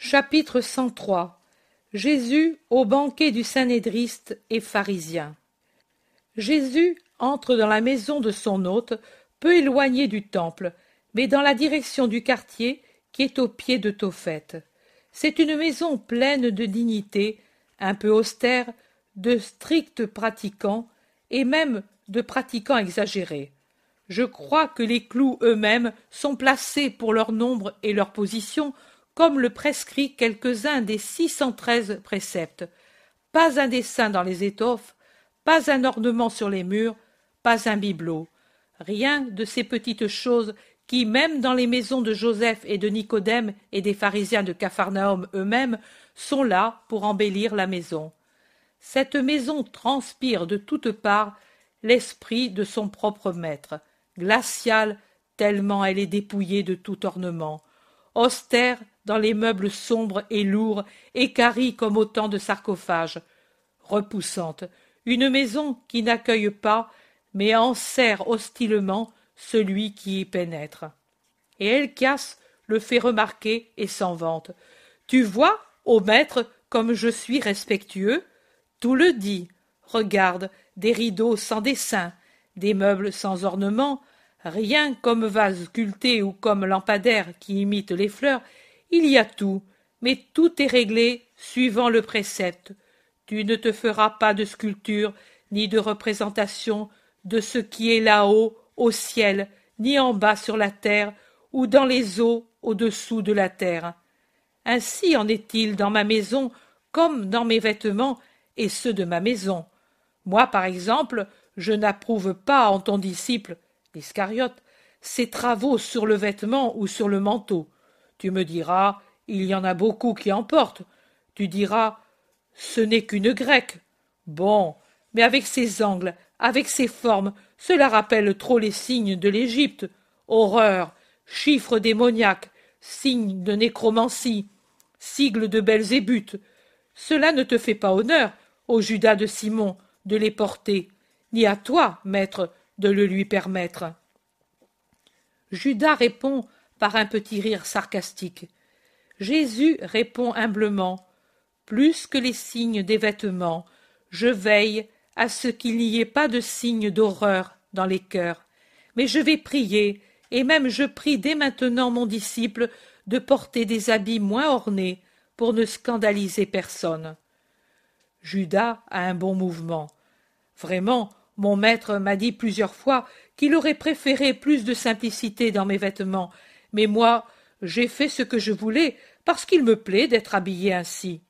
Chapitre 103 Jésus au banquet du Saint-Nédriste et pharisien. Jésus entre dans la maison de son hôte, peu éloigné du temple, mais dans la direction du quartier qui est au pied de Tophet. C'est une maison pleine de dignité, un peu austère, de stricts pratiquants, et même de pratiquants exagérés. Je crois que les clous eux-mêmes sont placés pour leur nombre et leur position comme le prescrit quelques-uns des six cent treize préceptes. Pas un dessin dans les étoffes, pas un ornement sur les murs, pas un bibelot. Rien de ces petites choses qui, même dans les maisons de Joseph et de Nicodème et des pharisiens de Capharnaüm eux-mêmes, sont là pour embellir la maison. Cette maison transpire de toutes parts l'esprit de son propre maître, glaciale tellement elle est dépouillée de tout ornement, austère dans les meubles sombres et lourds, équarris comme autant de sarcophages. Repoussante, une maison qui n'accueille pas, mais enserre hostilement celui qui y pénètre. Et Elchias le fait remarquer et s'en vante. Tu vois, ô maître, comme je suis respectueux Tout le dit. Regarde, des rideaux sans dessin, des meubles sans ornement, rien comme vase sculpté ou comme lampadaire qui imite les fleurs, il y a tout, mais tout est réglé suivant le précepte. Tu ne te feras pas de sculpture ni de représentation de ce qui est là-haut au ciel, ni en bas sur la terre, ou dans les eaux au-dessous de la terre. Ainsi en est-il dans ma maison comme dans mes vêtements et ceux de ma maison. Moi, par exemple, je n'approuve pas en ton disciple, l'Iscariote, ces travaux sur le vêtement ou sur le manteau. Tu me diras, il y en a beaucoup qui en portent. Tu diras, ce n'est qu'une grecque. Bon, mais avec ses angles, avec ses formes, cela rappelle trop les signes de l'Égypte. Horreur, chiffres démoniaques, signes de nécromancie, sigles de Belzébuth. Cela ne te fait pas honneur, au Judas de Simon, de les porter, ni à toi, maître, de le lui permettre. Judas répond par un petit rire sarcastique. Jésus répond humblement Plus que les signes des vêtements, je veille à ce qu'il n'y ait pas de signes d'horreur dans les cœurs. Mais je vais prier, et même je prie dès maintenant mon disciple de porter des habits moins ornés pour ne scandaliser personne. Judas a un bon mouvement. Vraiment, mon maître m'a dit plusieurs fois qu'il aurait préféré plus de simplicité dans mes vêtements mais moi, j'ai fait ce que je voulais, parce qu'il me plaît d'être habillé ainsi.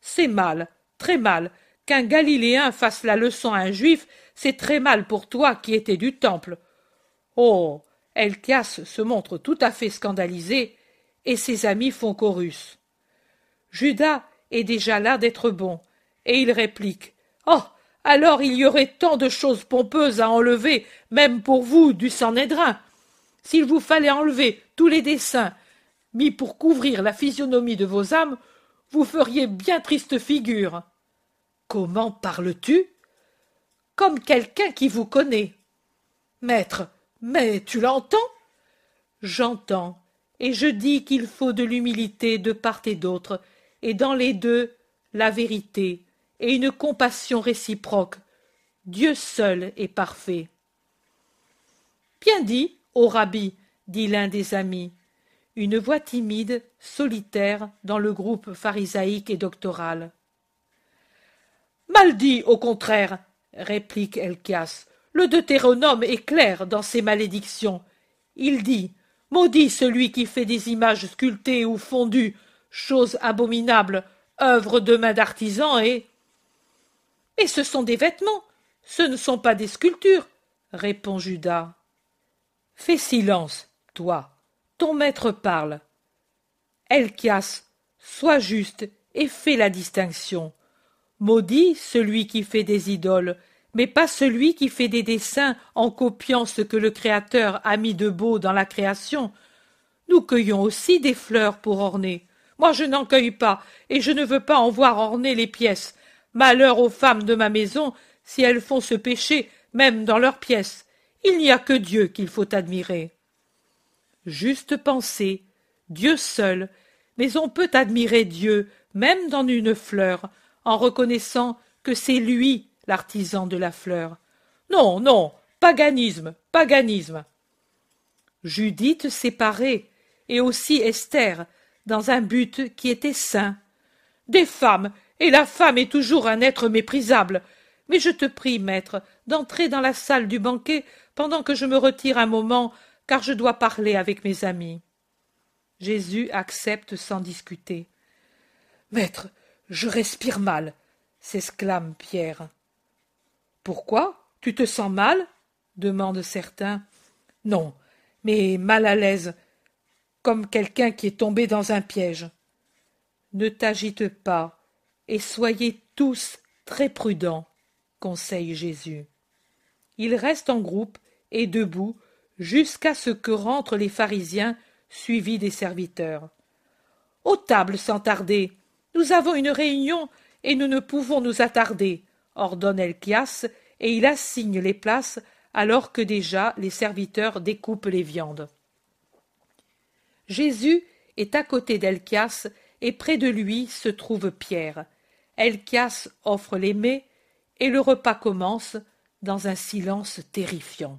C'est mal, très mal, qu'un Galiléen fasse la leçon à un juif, c'est très mal pour toi qui étais du temple. Oh. Elchias se montre tout à fait scandalisé, et ses amis font chorus. Judas est déjà là d'être bon, et il réplique. Oh. Alors il y aurait tant de choses pompeuses à enlever, même pour vous, du Sanhédrin. S'il vous fallait enlever tous les dessins mis pour couvrir la physionomie de vos âmes, vous feriez bien triste figure. Comment parles-tu? Comme quelqu'un qui vous connaît. Maître, mais tu l'entends? J'entends, et je dis qu'il faut de l'humilité de part et d'autre, et dans les deux la vérité et une compassion réciproque. Dieu seul est parfait. Bien dit, Ô rabbi, dit l'un des amis, une voix timide, solitaire, dans le groupe pharisaïque et doctoral. Mal dit, au contraire, réplique Elchias. Le Deutéronome est clair dans ses malédictions. Il dit Maudit celui qui fait des images sculptées ou fondues, chose abominable, œuvre de main d'artisan et. Et ce sont des vêtements, ce ne sont pas des sculptures, répond Judas. Fais silence, toi. Ton maître parle. Elchias, sois juste et fais la distinction. Maudit celui qui fait des idoles, mais pas celui qui fait des dessins en copiant ce que le Créateur a mis de beau dans la création. Nous cueillons aussi des fleurs pour orner. Moi je n'en cueille pas, et je ne veux pas en voir orner les pièces. Malheur aux femmes de ma maison si elles font ce péché, même dans leurs pièces. Il n'y a que Dieu qu'il faut admirer. Juste pensée, Dieu seul, mais on peut admirer Dieu, même dans une fleur, en reconnaissant que c'est lui l'artisan de la fleur. Non, non, paganisme, paganisme. Judith séparée, et aussi Esther, dans un but qui était saint. Des femmes, et la femme est toujours un être méprisable. Mais je te prie, maître, d'entrer dans la salle du banquet pendant que je me retire un moment, car je dois parler avec mes amis. Jésus accepte sans discuter. Maître, je respire mal, s'exclame Pierre. Pourquoi? Tu te sens mal? demandent certains. Non, mais mal à l'aise, comme quelqu'un qui est tombé dans un piège. Ne t'agite pas, et soyez tous très prudents, conseille Jésus. Ils restent en groupe et debout jusqu'à ce que rentrent les pharisiens suivis des serviteurs. Aux tables sans tarder. Nous avons une réunion et nous ne pouvons nous attarder, ordonne Elchias, et il assigne les places alors que déjà les serviteurs découpent les viandes. Jésus est à côté d'Elchias et près de lui se trouve Pierre. Elchias offre les mets et le repas commence dans un silence terrifiant.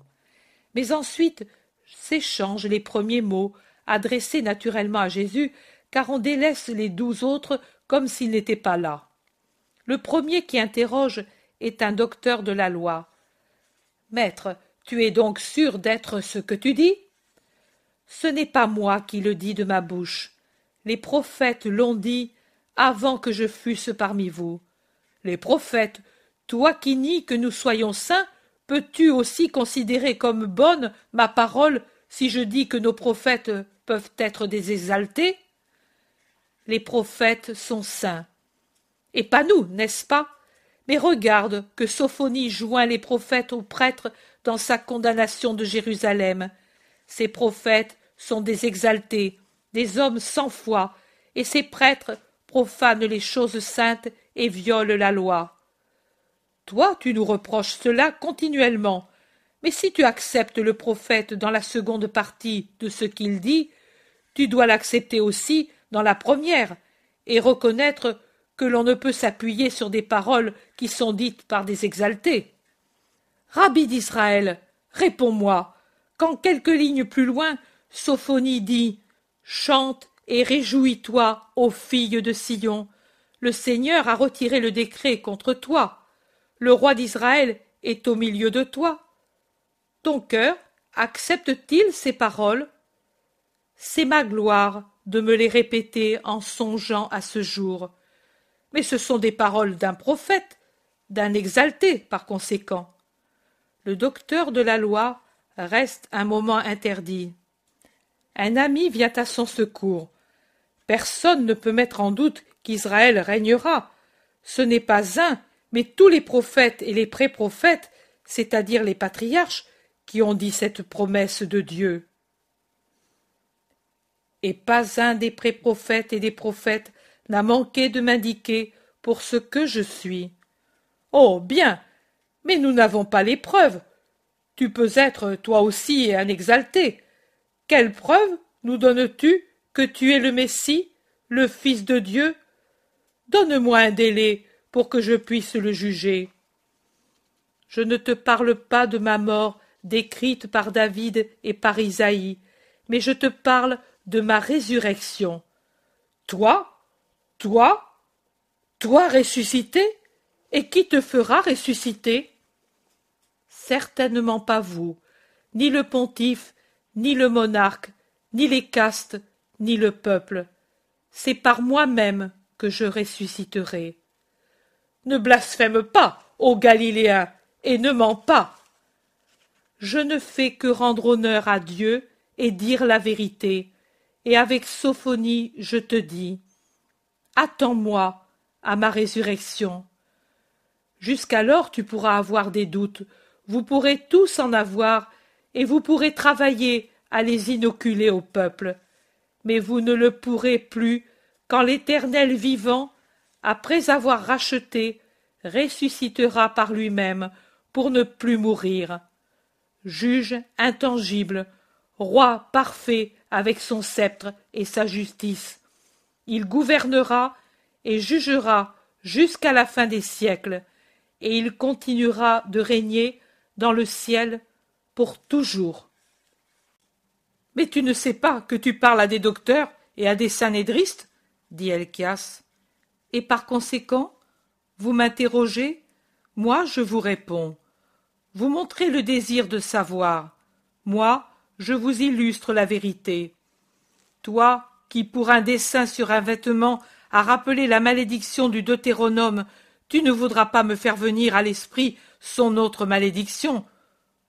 Mais ensuite s'échangent les premiers mots adressés naturellement à Jésus, car on délaisse les douze autres comme s'ils n'étaient pas là. Le premier qui interroge est un docteur de la loi. Maître, tu es donc sûr d'être ce que tu dis Ce n'est pas moi qui le dis de ma bouche. Les prophètes l'ont dit avant que je fusse parmi vous. Les prophètes, toi qui nies que nous soyons saints, peux-tu aussi considérer comme bonne ma parole si je dis que nos prophètes peuvent être des exaltés? Les prophètes sont saints. Et pas nous, n'est-ce pas? Mais regarde que Sophonie joint les prophètes aux prêtres dans sa condamnation de Jérusalem. Ces prophètes sont des exaltés, des hommes sans foi, et ces prêtres profanent les choses saintes et violent la loi. Toi, tu nous reproches cela continuellement. Mais si tu acceptes le prophète dans la seconde partie de ce qu'il dit, tu dois l'accepter aussi dans la première, et reconnaître que l'on ne peut s'appuyer sur des paroles qui sont dites par des exaltés. Rabbi d'Israël, réponds-moi, quand quelques lignes plus loin, Sophonie dit Chante et réjouis-toi, ô fille de Sion. Le Seigneur a retiré le décret contre toi. Le roi d'Israël est au milieu de toi. Ton cœur accepte-t-il ces paroles? C'est ma gloire de me les répéter en songeant à ce jour. Mais ce sont des paroles d'un prophète, d'un exalté par conséquent. Le docteur de la loi reste un moment interdit. Un ami vient à son secours. Personne ne peut mettre en doute qu'Israël régnera. Ce n'est pas un, mais tous les prophètes et les pré-prophètes, c'est-à-dire les patriarches, qui ont dit cette promesse de Dieu. Et pas un des pré-prophètes et des prophètes n'a manqué de m'indiquer pour ce que je suis. Oh bien. Mais nous n'avons pas les preuves. Tu peux être toi aussi un exalté. Quelle preuve nous donnes-tu que tu es le Messie, le Fils de Dieu Donne-moi un délai pour que je puisse le juger. Je ne te parle pas de ma mort décrite par David et par Isaïe, mais je te parle de ma résurrection. Toi, toi, toi ressuscité Et qui te fera ressusciter? Certainement pas vous, ni le pontife, ni le monarque, ni les castes, ni le peuple. C'est par moi-même que je ressusciterai. Ne blasphème pas, ô Galiléen, et ne mens pas. Je ne fais que rendre honneur à Dieu et dire la vérité, et avec Sophonie je te dis Attends-moi à ma résurrection. Jusqu'alors tu pourras avoir des doutes, vous pourrez tous en avoir, et vous pourrez travailler à les inoculer au peuple. Mais vous ne le pourrez plus quand l'Éternel vivant, après avoir racheté, ressuscitera par lui-même pour ne plus mourir. Juge intangible, roi parfait avec son sceptre et sa justice. Il gouvernera et jugera jusqu'à la fin des siècles, et il continuera de régner dans le ciel pour toujours. Mais tu ne sais pas que tu parles à des docteurs et à des sanédristes dit Elchias. Et par conséquent, vous m'interrogez, moi je vous réponds. Vous montrez le désir de savoir, moi je vous illustre la vérité. Toi, qui pour un dessin sur un vêtement a rappelé la malédiction du Deutéronome, tu ne voudras pas me faire venir à l'esprit son autre malédiction.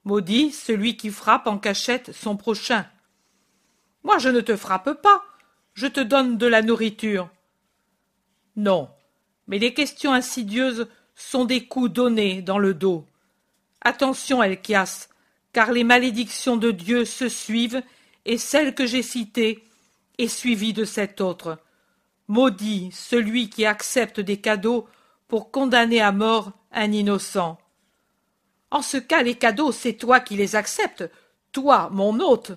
Maudit celui qui frappe en cachette son prochain. Moi je ne te frappe pas, je te donne de la nourriture. Non, mais les questions insidieuses sont des coups donnés dans le dos. Attention, Elchias, car les malédictions de Dieu se suivent, et celle que j'ai citée est suivie de cette autre. Maudit celui qui accepte des cadeaux pour condamner à mort un innocent. En ce cas, les cadeaux, c'est toi qui les acceptes, toi, mon hôte.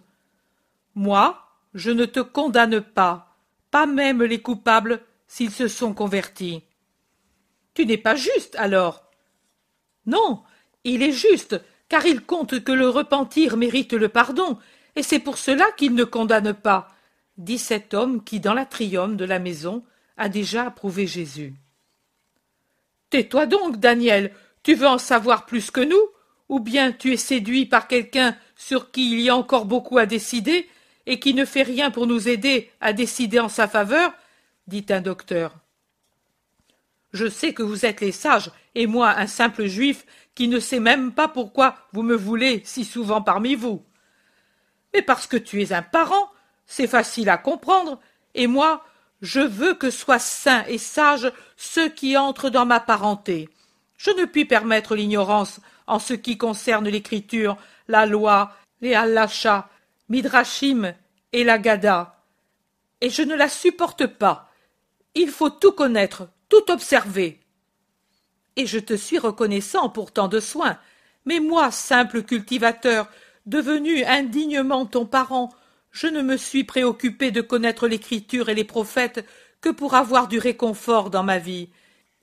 Moi, je ne te condamne pas, pas même les coupables s'ils se sont convertis. Tu n'es pas juste, alors. Non, il est juste, car il compte que le repentir mérite le pardon, et c'est pour cela qu'il ne condamne pas, dit cet homme qui, dans l'atrium de la maison, a déjà approuvé Jésus. Tais-toi donc, Daniel, tu veux en savoir plus que nous, ou bien tu es séduit par quelqu'un sur qui il y a encore beaucoup à décider, et qui ne fait rien pour nous aider à décider en sa faveur, dit un docteur. Je sais que vous êtes les sages, et moi un simple juif qui ne sait même pas pourquoi vous me voulez si souvent parmi vous. Mais parce que tu es un parent, c'est facile à comprendre, et moi, je veux que soient saints et sages ceux qui entrent dans ma parenté. Je ne puis permettre l'ignorance en ce qui concerne l'écriture, la loi, les halachas, Midrashim et la Gada. Et je ne la supporte pas. Il faut tout connaître, tout observer. Et je te suis reconnaissant pour tant de soins. Mais moi, simple cultivateur, devenu indignement ton parent, je ne me suis préoccupé de connaître l'écriture et les prophètes que pour avoir du réconfort dans ma vie.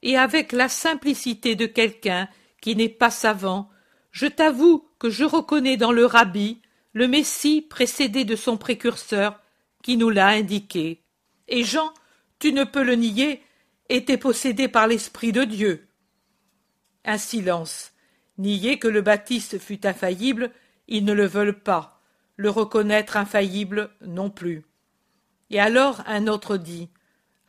Et avec la simplicité de quelqu'un qui n'est pas savant, je t'avoue que je reconnais dans le rabbi, le Messie précédé de son précurseur, qui nous l'a indiqué. Et Jean, tu ne peux le nier, était possédé par l'Esprit de Dieu. Un silence. Nier que le Baptiste fût infaillible, ils ne le veulent pas. Le reconnaître infaillible non plus. Et alors un autre dit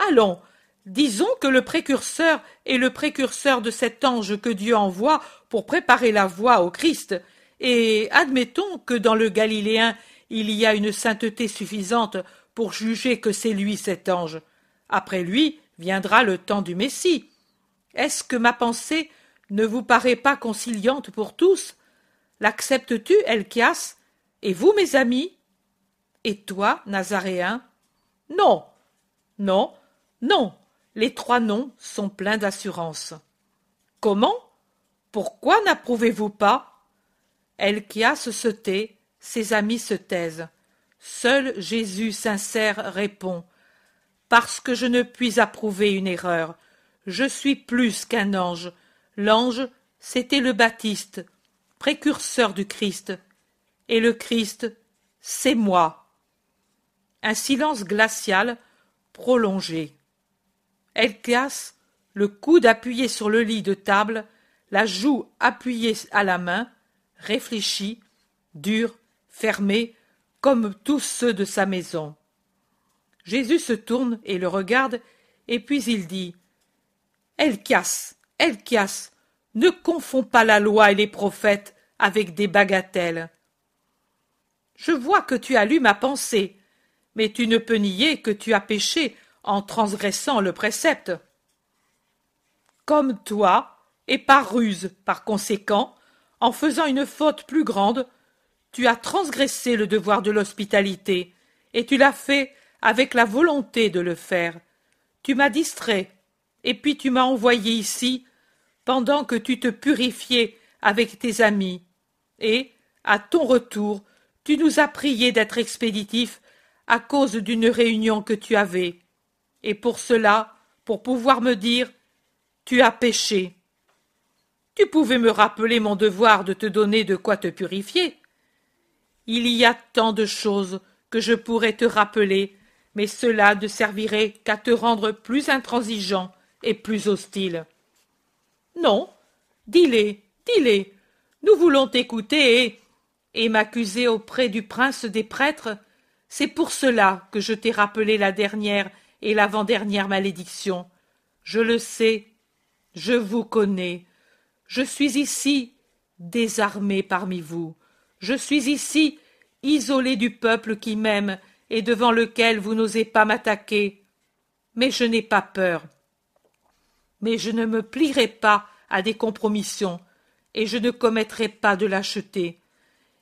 Allons, disons que le précurseur est le précurseur de cet ange que Dieu envoie pour préparer la voie au Christ, et admettons que dans le Galiléen il y a une sainteté suffisante pour juger que c'est lui cet ange. Après lui viendra le temps du Messie. Est-ce que ma pensée ne vous paraît pas conciliante pour tous? L'acceptes-tu, Elchias? Et vous, mes amis? Et toi, Nazaréen? Non, non, non. Les trois noms sont pleins d'assurance. Comment? Pourquoi n'approuvez-vous pas Se tait, ses amis se taisent. Seul Jésus sincère répond Parce que je ne puis approuver une erreur. Je suis plus qu'un ange. L'ange, c'était le Baptiste, précurseur du Christ. Et le Christ, c'est moi. Un silence glacial, prolongé. Elchias, le coude appuyé sur le lit de table, la joue appuyée à la main, réfléchi, dur, fermé, comme tous ceux de sa maison. Jésus se tourne et le regarde, et puis il dit Elchias, Elchias, ne confonds pas la loi et les prophètes avec des bagatelles. Je vois que tu as lu ma pensée, mais tu ne peux nier que tu as péché en transgressant le précepte. Comme toi, et par ruse par conséquent, en faisant une faute plus grande, tu as transgressé le devoir de l'hospitalité, et tu l'as fait avec la volonté de le faire. Tu m'as distrait, et puis tu m'as envoyé ici, pendant que tu te purifiais avec tes amis, et, à ton retour, tu nous as prié d'être expéditif à cause d'une réunion que tu avais. et pour cela, pour pouvoir me dire Tu as péché. Tu pouvais me rappeler mon devoir de te donner de quoi te purifier. Il y a tant de choses que je pourrais te rappeler, mais cela ne servirait qu'à te rendre plus intransigeant et plus hostile. Non, dis-les, dis-les. Nous voulons t'écouter et. et m'accuser auprès du prince des prêtres. C'est pour cela que je t'ai rappelé la dernière et l'avant-dernière malédiction. Je le sais, je vous connais. Je suis ici, désarmé parmi vous. Je suis ici, isolé du peuple qui m'aime et devant lequel vous n'osez pas m'attaquer. Mais je n'ai pas peur. Mais je ne me plierai pas à des compromissions, et je ne commettrai pas de lâcheté.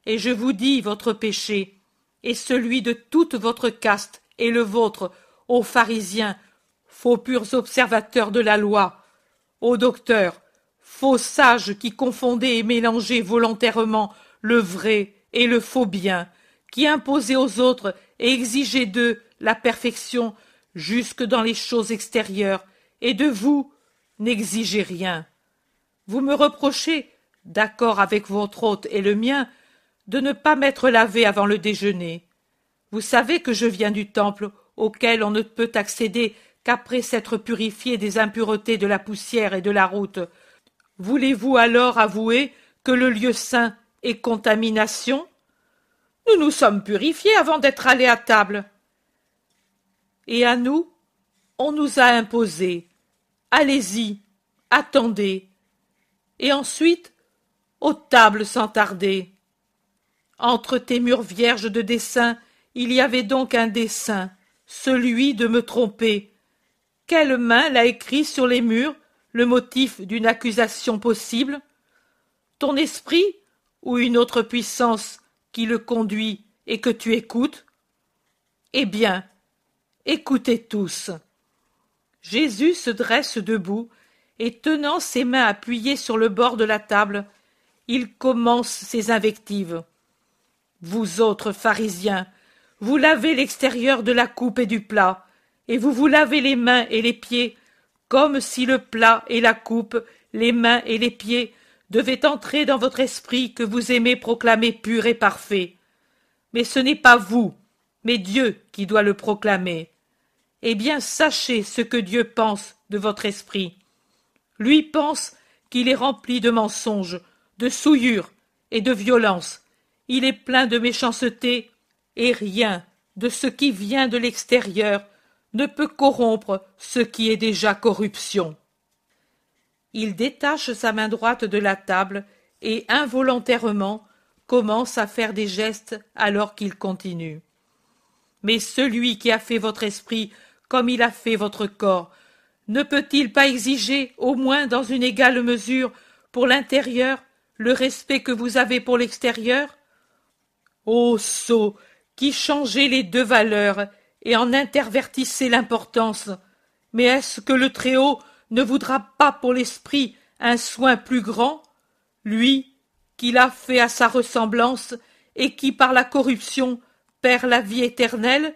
Et je vous dis votre péché, et celui de toute votre caste, et le vôtre, ô pharisiens, faux purs observateurs de la loi, ô docteurs, faux sages qui confondez et mélangez volontairement le vrai et le faux bien, qui imposez aux autres et exigez d'eux la perfection jusque dans les choses extérieures, et de vous n'exigez rien. Vous me reprochez, d'accord avec votre hôte et le mien, de ne pas m'être lavé avant le déjeuner. Vous savez que je viens du temple auquel on ne peut accéder qu'après s'être purifié des impuretés de la poussière et de la route. Voulez-vous alors avouer que le lieu saint est contamination? Nous nous sommes purifiés avant d'être allés à table. Et à nous, on nous a imposé. Allez-y, attendez. Et ensuite, aux tables sans tarder. Entre tes murs vierges de dessin, il y avait donc un dessin, celui de me tromper. Quelle main l'a écrit sur les murs le motif d'une accusation possible Ton esprit ou une autre puissance qui le conduit et que tu écoutes Eh bien, écoutez tous. Jésus se dresse debout et tenant ses mains appuyées sur le bord de la table, il commence ses invectives. Vous autres pharisiens, vous lavez l'extérieur de la coupe et du plat, et vous vous lavez les mains et les pieds, comme si le plat et la coupe, les mains et les pieds devaient entrer dans votre esprit que vous aimez proclamer pur et parfait. Mais ce n'est pas vous, mais Dieu qui doit le proclamer. Eh bien, sachez ce que Dieu pense de votre esprit. Lui pense qu'il est rempli de mensonges, de souillures et de violence. Il est plein de méchanceté, et rien de ce qui vient de l'extérieur ne peut corrompre ce qui est déjà corruption. Il détache sa main droite de la table et involontairement commence à faire des gestes alors qu'il continue. Mais celui qui a fait votre esprit comme il a fait votre corps, ne peut-il pas exiger, au moins dans une égale mesure, pour l'intérieur, le respect que vous avez pour l'extérieur? Ô sot qui changez les deux valeurs et en intervertissez l'importance. Mais est-ce que le Très-Haut ne voudra pas pour l'esprit un soin plus grand, lui qui l'a fait à sa ressemblance et qui par la corruption perd la vie éternelle,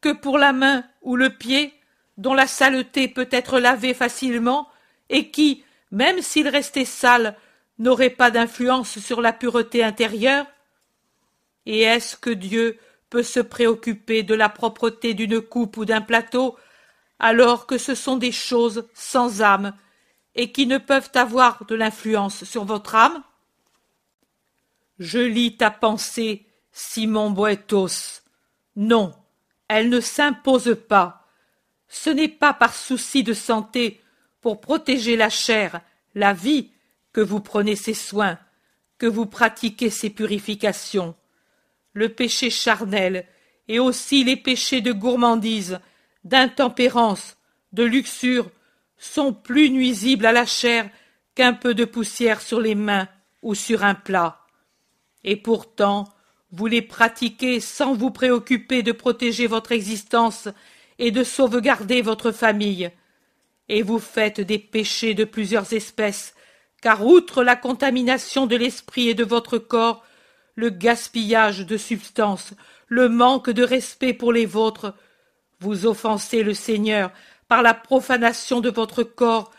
que pour la main ou le pied, dont la saleté peut être lavée facilement, et qui, même s'il restait sale, n'aurait pas d'influence sur la pureté intérieure? Et est-ce que Dieu peut se préoccuper de la propreté d'une coupe ou d'un plateau, alors que ce sont des choses sans âme et qui ne peuvent avoir de l'influence sur votre âme? Je lis ta pensée, Simon Boetos. Non, elle ne s'impose pas. Ce n'est pas par souci de santé, pour protéger la chair, la vie, que vous prenez ces soins, que vous pratiquez ces purifications le péché charnel, et aussi les péchés de gourmandise, d'intempérance, de luxure, sont plus nuisibles à la chair qu'un peu de poussière sur les mains ou sur un plat. Et pourtant, vous les pratiquez sans vous préoccuper de protéger votre existence et de sauvegarder votre famille. Et vous faites des péchés de plusieurs espèces, car outre la contamination de l'esprit et de votre corps, le gaspillage de substances, le manque de respect pour les vôtres, Vous offensez le Seigneur par la profanation de votre corps,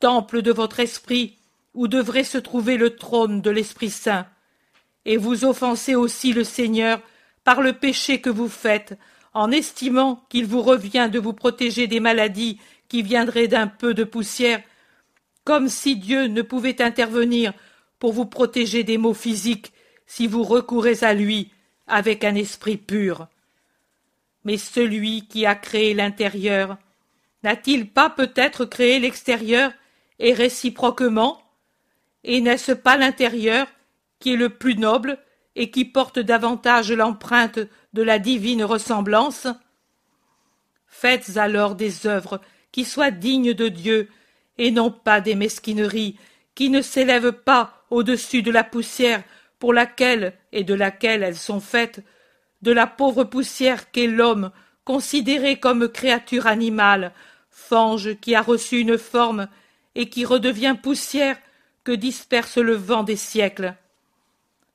temple de votre esprit, où devrait se trouver le trône de l'Esprit Saint. Et vous offensez aussi le Seigneur par le péché que vous faites, en estimant qu'il vous revient de vous protéger des maladies qui viendraient d'un peu de poussière, comme si Dieu ne pouvait intervenir pour vous protéger des maux physiques si vous recourez à lui avec un esprit pur. Mais celui qui a créé l'intérieur, n'a-t-il pas peut-être créé l'extérieur et réciproquement? Et n'est-ce pas l'intérieur qui est le plus noble et qui porte davantage l'empreinte de la divine ressemblance? Faites alors des œuvres qui soient dignes de Dieu, et non pas des mesquineries qui ne s'élèvent pas au-dessus de la poussière pour laquelle et de laquelle elles sont faites, de la pauvre poussière qu'est l'homme, considéré comme créature animale, fange qui a reçu une forme et qui redevient poussière que disperse le vent des siècles.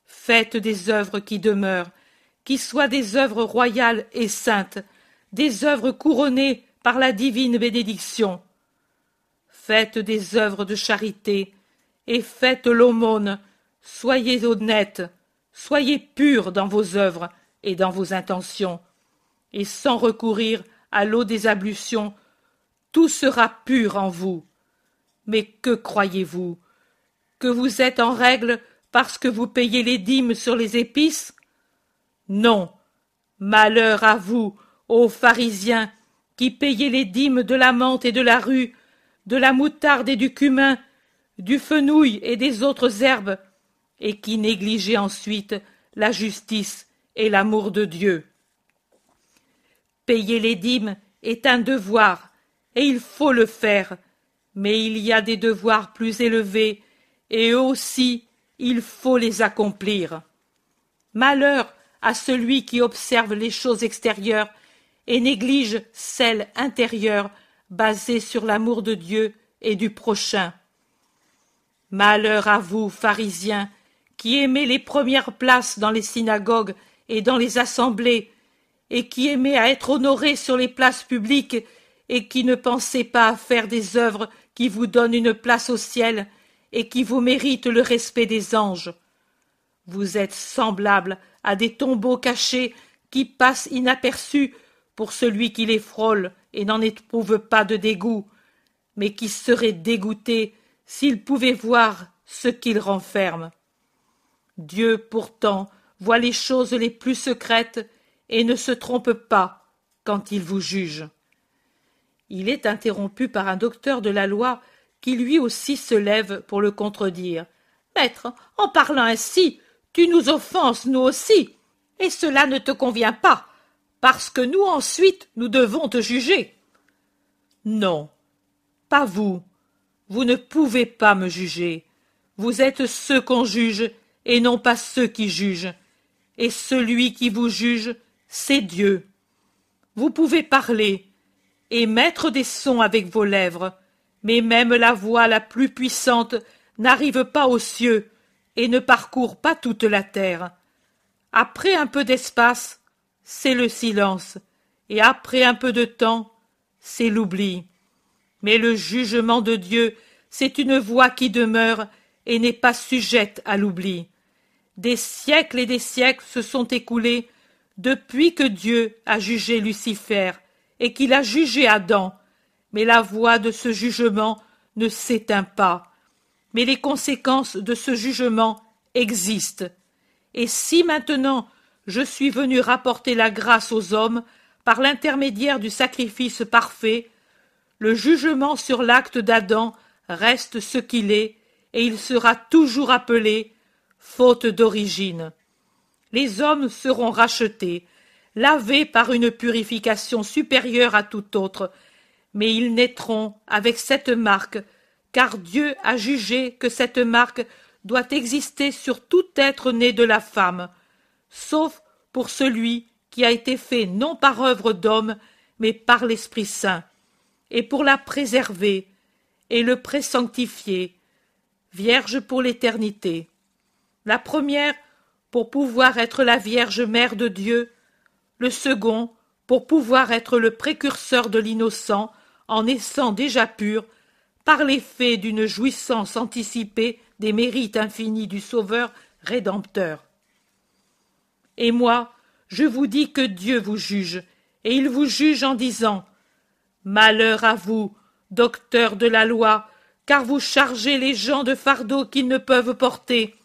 Faites des œuvres qui demeurent, qui soient des œuvres royales et saintes, des œuvres couronnées par la divine bénédiction. Faites des œuvres de charité, et faites l'aumône, soyez honnêtes, soyez purs dans vos œuvres et dans vos intentions, et sans recourir à l'eau des ablutions, tout sera pur en vous. Mais que croyez-vous? Que vous êtes en règle parce que vous payez les dîmes sur les épices? Non. Malheur à vous, ô pharisiens, qui payez les dîmes de la menthe et de la rue, de la moutarde et du cumin, du fenouil et des autres herbes, et qui négligez ensuite la justice et l'amour de Dieu. Payer les dîmes est un devoir, et il faut le faire, mais il y a des devoirs plus élevés, et aussi il faut les accomplir. Malheur à celui qui observe les choses extérieures et néglige celles intérieures basées sur l'amour de Dieu et du prochain. Malheur à vous, pharisiens, qui aimez les premières places dans les synagogues et dans les assemblées, et qui aimez à être honorés sur les places publiques, et qui ne pensez pas à faire des œuvres qui vous donnent une place au ciel, et qui vous mérite le respect des anges. Vous êtes semblables à des tombeaux cachés qui passent inaperçus pour celui qui les frôle et n'en éprouve pas de dégoût, mais qui serait dégoûté s'il pouvait voir ce qu'il renferme. Dieu pourtant voit les choses les plus secrètes et ne se trompe pas quand il vous juge. Il est interrompu par un docteur de la loi qui lui aussi se lève pour le contredire. Maître, en parlant ainsi, tu nous offenses nous aussi, et cela ne te convient pas, parce que nous ensuite nous devons te juger. Non, pas vous. Vous ne pouvez pas me juger. Vous êtes ceux qu'on juge, et non pas ceux qui jugent. Et celui qui vous juge, c'est Dieu. Vous pouvez parler, et mettre des sons avec vos lèvres, mais même la voix la plus puissante n'arrive pas aux cieux et ne parcourt pas toute la terre. Après un peu d'espace, c'est le silence, et après un peu de temps, c'est l'oubli. Mais le jugement de Dieu, c'est une voix qui demeure et n'est pas sujette à l'oubli. Des siècles et des siècles se sont écoulés depuis que Dieu a jugé Lucifer et qu'il a jugé Adam mais la voix de ce jugement ne s'éteint pas. Mais les conséquences de ce jugement existent. Et si maintenant je suis venu rapporter la grâce aux hommes par l'intermédiaire du sacrifice parfait, le jugement sur l'acte d'Adam reste ce qu'il est, et il sera toujours appelé faute d'origine. Les hommes seront rachetés, lavés par une purification supérieure à toute autre, mais ils naîtront avec cette marque, car Dieu a jugé que cette marque doit exister sur tout être né de la femme, sauf pour celui qui a été fait non par œuvre d'homme, mais par l'Esprit Saint, et pour la préserver et le présanctifier, vierge pour l'éternité. La première pour pouvoir être la Vierge Mère de Dieu, le second pour pouvoir être le précurseur de l'innocent en naissant déjà pur, par l'effet d'une jouissance anticipée des mérites infinis du Sauveur rédempteur. Et moi, je vous dis que Dieu vous juge, et il vous juge en disant Malheur à vous, docteurs de la loi, car vous chargez les gens de fardeaux qu'ils ne peuvent porter,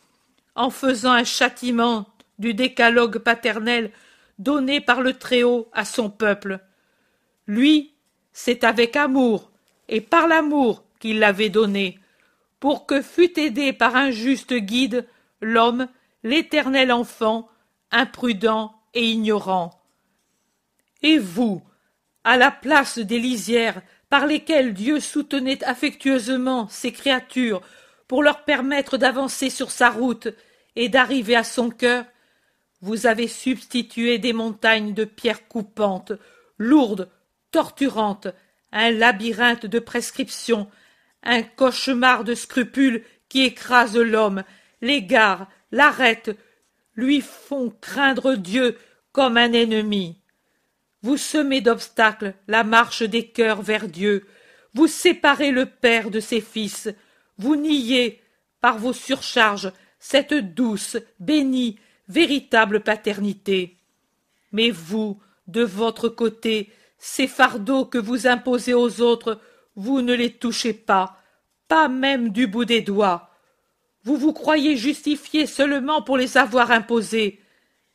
en faisant un châtiment du décalogue paternel donné par le Très-Haut à son peuple. Lui, c'est avec amour, et par l'amour qu'il l'avait donné, pour que fût aidé par un juste guide l'homme, l'éternel enfant, imprudent et ignorant. Et vous, à la place des lisières par lesquelles Dieu soutenait affectueusement ses créatures pour leur permettre d'avancer sur sa route et d'arriver à son cœur, vous avez substitué des montagnes de pierres coupantes, lourdes, torturantes, un labyrinthe de prescriptions, un cauchemar de scrupules qui écrase l'homme, l'égare, l'arrête, lui font craindre Dieu comme un ennemi. Vous semez d'obstacles la marche des cœurs vers Dieu, vous séparez le Père de ses fils, vous niez, par vos surcharges, cette douce, bénie, véritable paternité. Mais vous, de votre côté, ces fardeaux que vous imposez aux autres, vous ne les touchez pas, pas même du bout des doigts. Vous vous croyez justifié seulement pour les avoir imposés.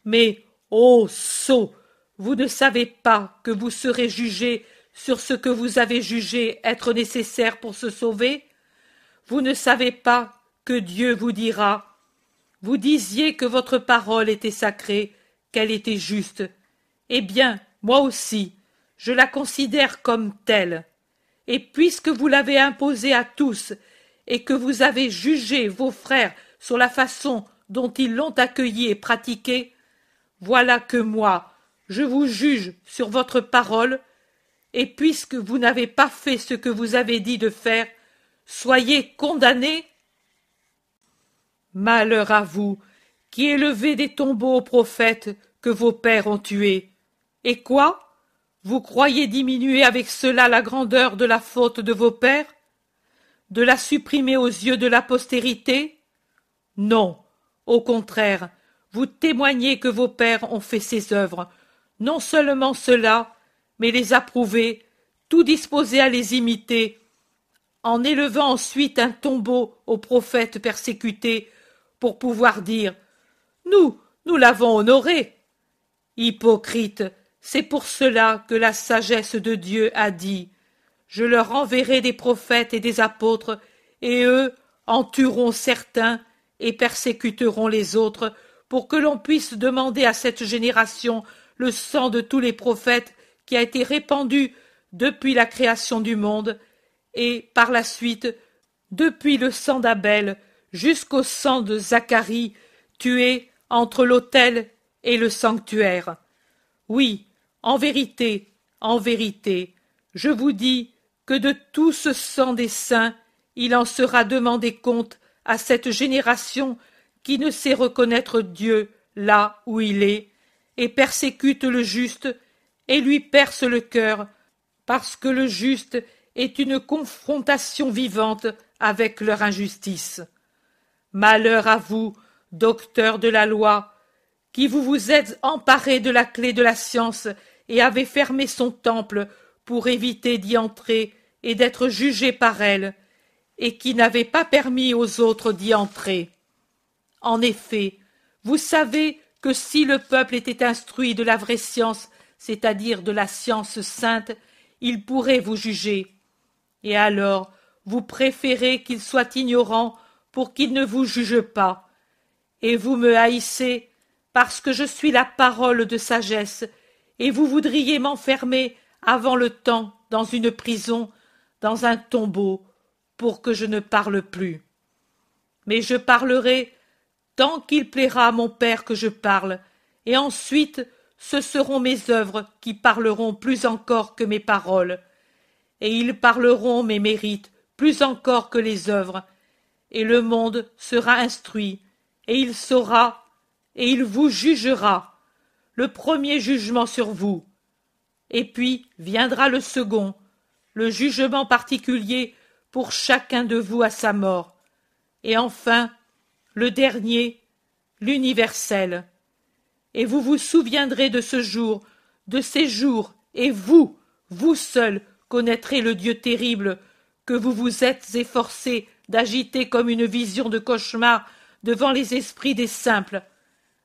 Mais, ô sot, vous ne savez pas que vous serez jugé sur ce que vous avez jugé être nécessaire pour se sauver Vous ne savez pas que Dieu vous dira Vous disiez que votre parole était sacrée, qu'elle était juste. Eh bien, moi aussi, je la considère comme telle. Et puisque vous l'avez imposée à tous, et que vous avez jugé vos frères sur la façon dont ils l'ont accueillie et pratiquée, voilà que moi, je vous juge sur votre parole, et puisque vous n'avez pas fait ce que vous avez dit de faire, soyez condamnés. Malheur à vous, qui élevez des tombeaux aux prophètes que vos pères ont tués. Et quoi? Vous croyez diminuer avec cela la grandeur de la faute de vos pères? De la supprimer aux yeux de la postérité? Non, au contraire, vous témoignez que vos pères ont fait ces œuvres, non seulement cela, mais les approuver, tout disposé à les imiter, en élevant ensuite un tombeau aux prophètes persécutés, pour pouvoir dire Nous, nous l'avons honoré. Hypocrite, c'est pour cela que la sagesse de Dieu a dit Je leur enverrai des prophètes et des apôtres, et eux en tueront certains et persécuteront les autres, pour que l'on puisse demander à cette génération le sang de tous les prophètes qui a été répandu depuis la création du monde, et par la suite, depuis le sang d'Abel jusqu'au sang de Zacharie, tué entre l'autel et le sanctuaire. Oui, en vérité, en vérité, je vous dis que de tout ce sang des saints, il en sera demandé compte à cette génération qui ne sait reconnaître Dieu là où il est, et persécute le juste, et lui perce le cœur, parce que le juste est une confrontation vivante avec leur injustice. Malheur à vous, docteurs de la loi, qui vous vous êtes emparé de la clé de la science et avez fermé son temple pour éviter d'y entrer et d'être jugé par elle, et qui n'avez pas permis aux autres d'y entrer. En effet, vous savez que si le peuple était instruit de la vraie science, c'est-à-dire de la science sainte, il pourrait vous juger. Et alors, vous préférez qu'il soit ignorant pour qu'il ne vous juge pas. Et vous me haïssez parce que je suis la parole de sagesse, et vous voudriez m'enfermer avant le temps dans une prison, dans un tombeau, pour que je ne parle plus. Mais je parlerai tant qu'il plaira à mon Père que je parle, et ensuite ce seront mes œuvres qui parleront plus encore que mes paroles, et ils parleront mes mérites plus encore que les œuvres, et le monde sera instruit, et il saura et il vous jugera, le premier jugement sur vous. et puis viendra le second, le jugement particulier pour chacun de vous à sa mort, et enfin le dernier, l'universel. Et vous vous souviendrez de ce jour, de ces jours, et vous, vous seul, connaîtrez le Dieu terrible que vous vous êtes efforcé d'agiter comme une vision de cauchemar devant les esprits des simples,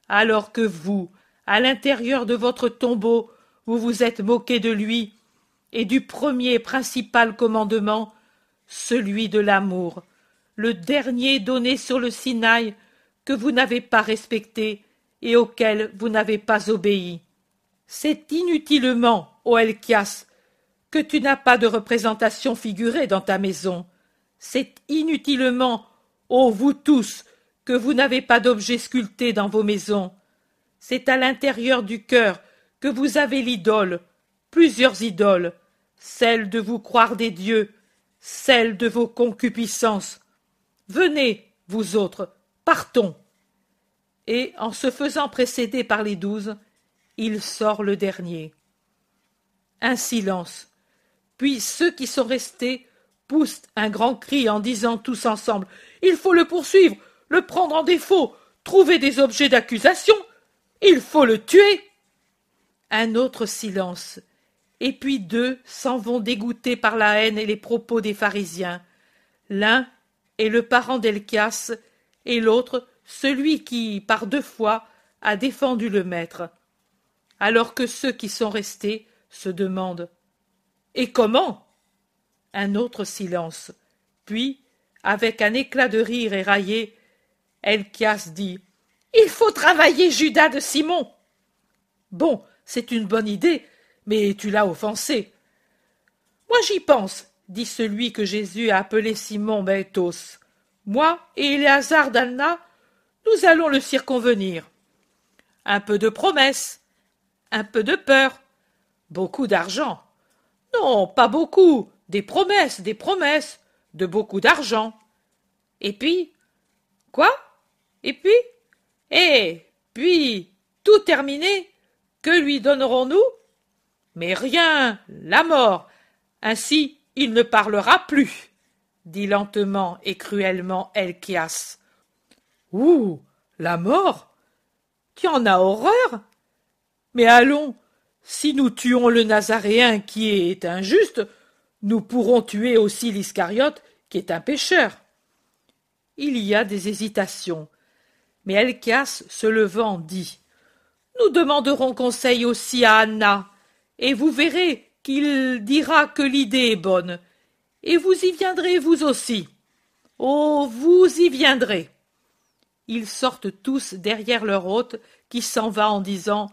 alors que vous, à l'intérieur de votre tombeau, vous vous êtes moqué de lui et du premier principal commandement, celui de l'amour, le dernier donné sur le Sinaï que vous n'avez pas respecté et auquel vous n'avez pas obéi. C'est inutilement, ô Elchias, que tu n'as pas de représentation figurée dans ta maison. C'est inutilement, ô vous tous, que vous n'avez pas d'objet sculpté dans vos maisons. C'est à l'intérieur du cœur que vous avez l'idole, plusieurs idoles, celle de vous croire des dieux, celle de vos concupiscences. Venez, vous autres, partons. Et, en se faisant précéder par les douze, il sort le dernier. Un silence. Puis ceux qui sont restés poussent un grand cri en disant tous ensemble Il faut le poursuivre, le prendre en défaut, trouver des objets d'accusation, il faut le tuer. Un autre silence, et puis deux s'en vont dégoûtés par la haine et les propos des pharisiens. L'un est le parent d'Elchias, et l'autre celui qui, par deux fois, a défendu le maître. Alors que ceux qui sont restés se demandent Et comment Un autre silence. Puis, avec un éclat de rire éraillé, Elchias dit Il faut travailler Judas de Simon. Bon, c'est une bonne idée, mais tu l'as offensé. Moi j'y pense, dit celui que Jésus a appelé Simon Bethos. Moi et Éléazar d'Alna, nous allons le circonvenir. Un peu de promesses, un peu de peur, beaucoup d'argent. Non, pas beaucoup, des promesses, des promesses, de beaucoup d'argent. Et puis Quoi? Et puis? Et puis tout terminé que lui donnerons-nous? Mais rien, la mort. Ainsi il ne parlera plus, dit lentement et cruellement Elchias. Ouh. La mort? Tu en as horreur? Mais allons. Si nous tuons le Nazaréen qui est injuste, nous pourrons tuer aussi l'Iscariote qui est un pécheur. Il y a des hésitations. Mais Elchias, se levant, dit nous demanderons conseil aussi à Anna, et vous verrez qu'il dira que l'idée est bonne, et vous y viendrez vous aussi. Oh, vous y viendrez. Ils sortent tous derrière leur hôte, qui s'en va en disant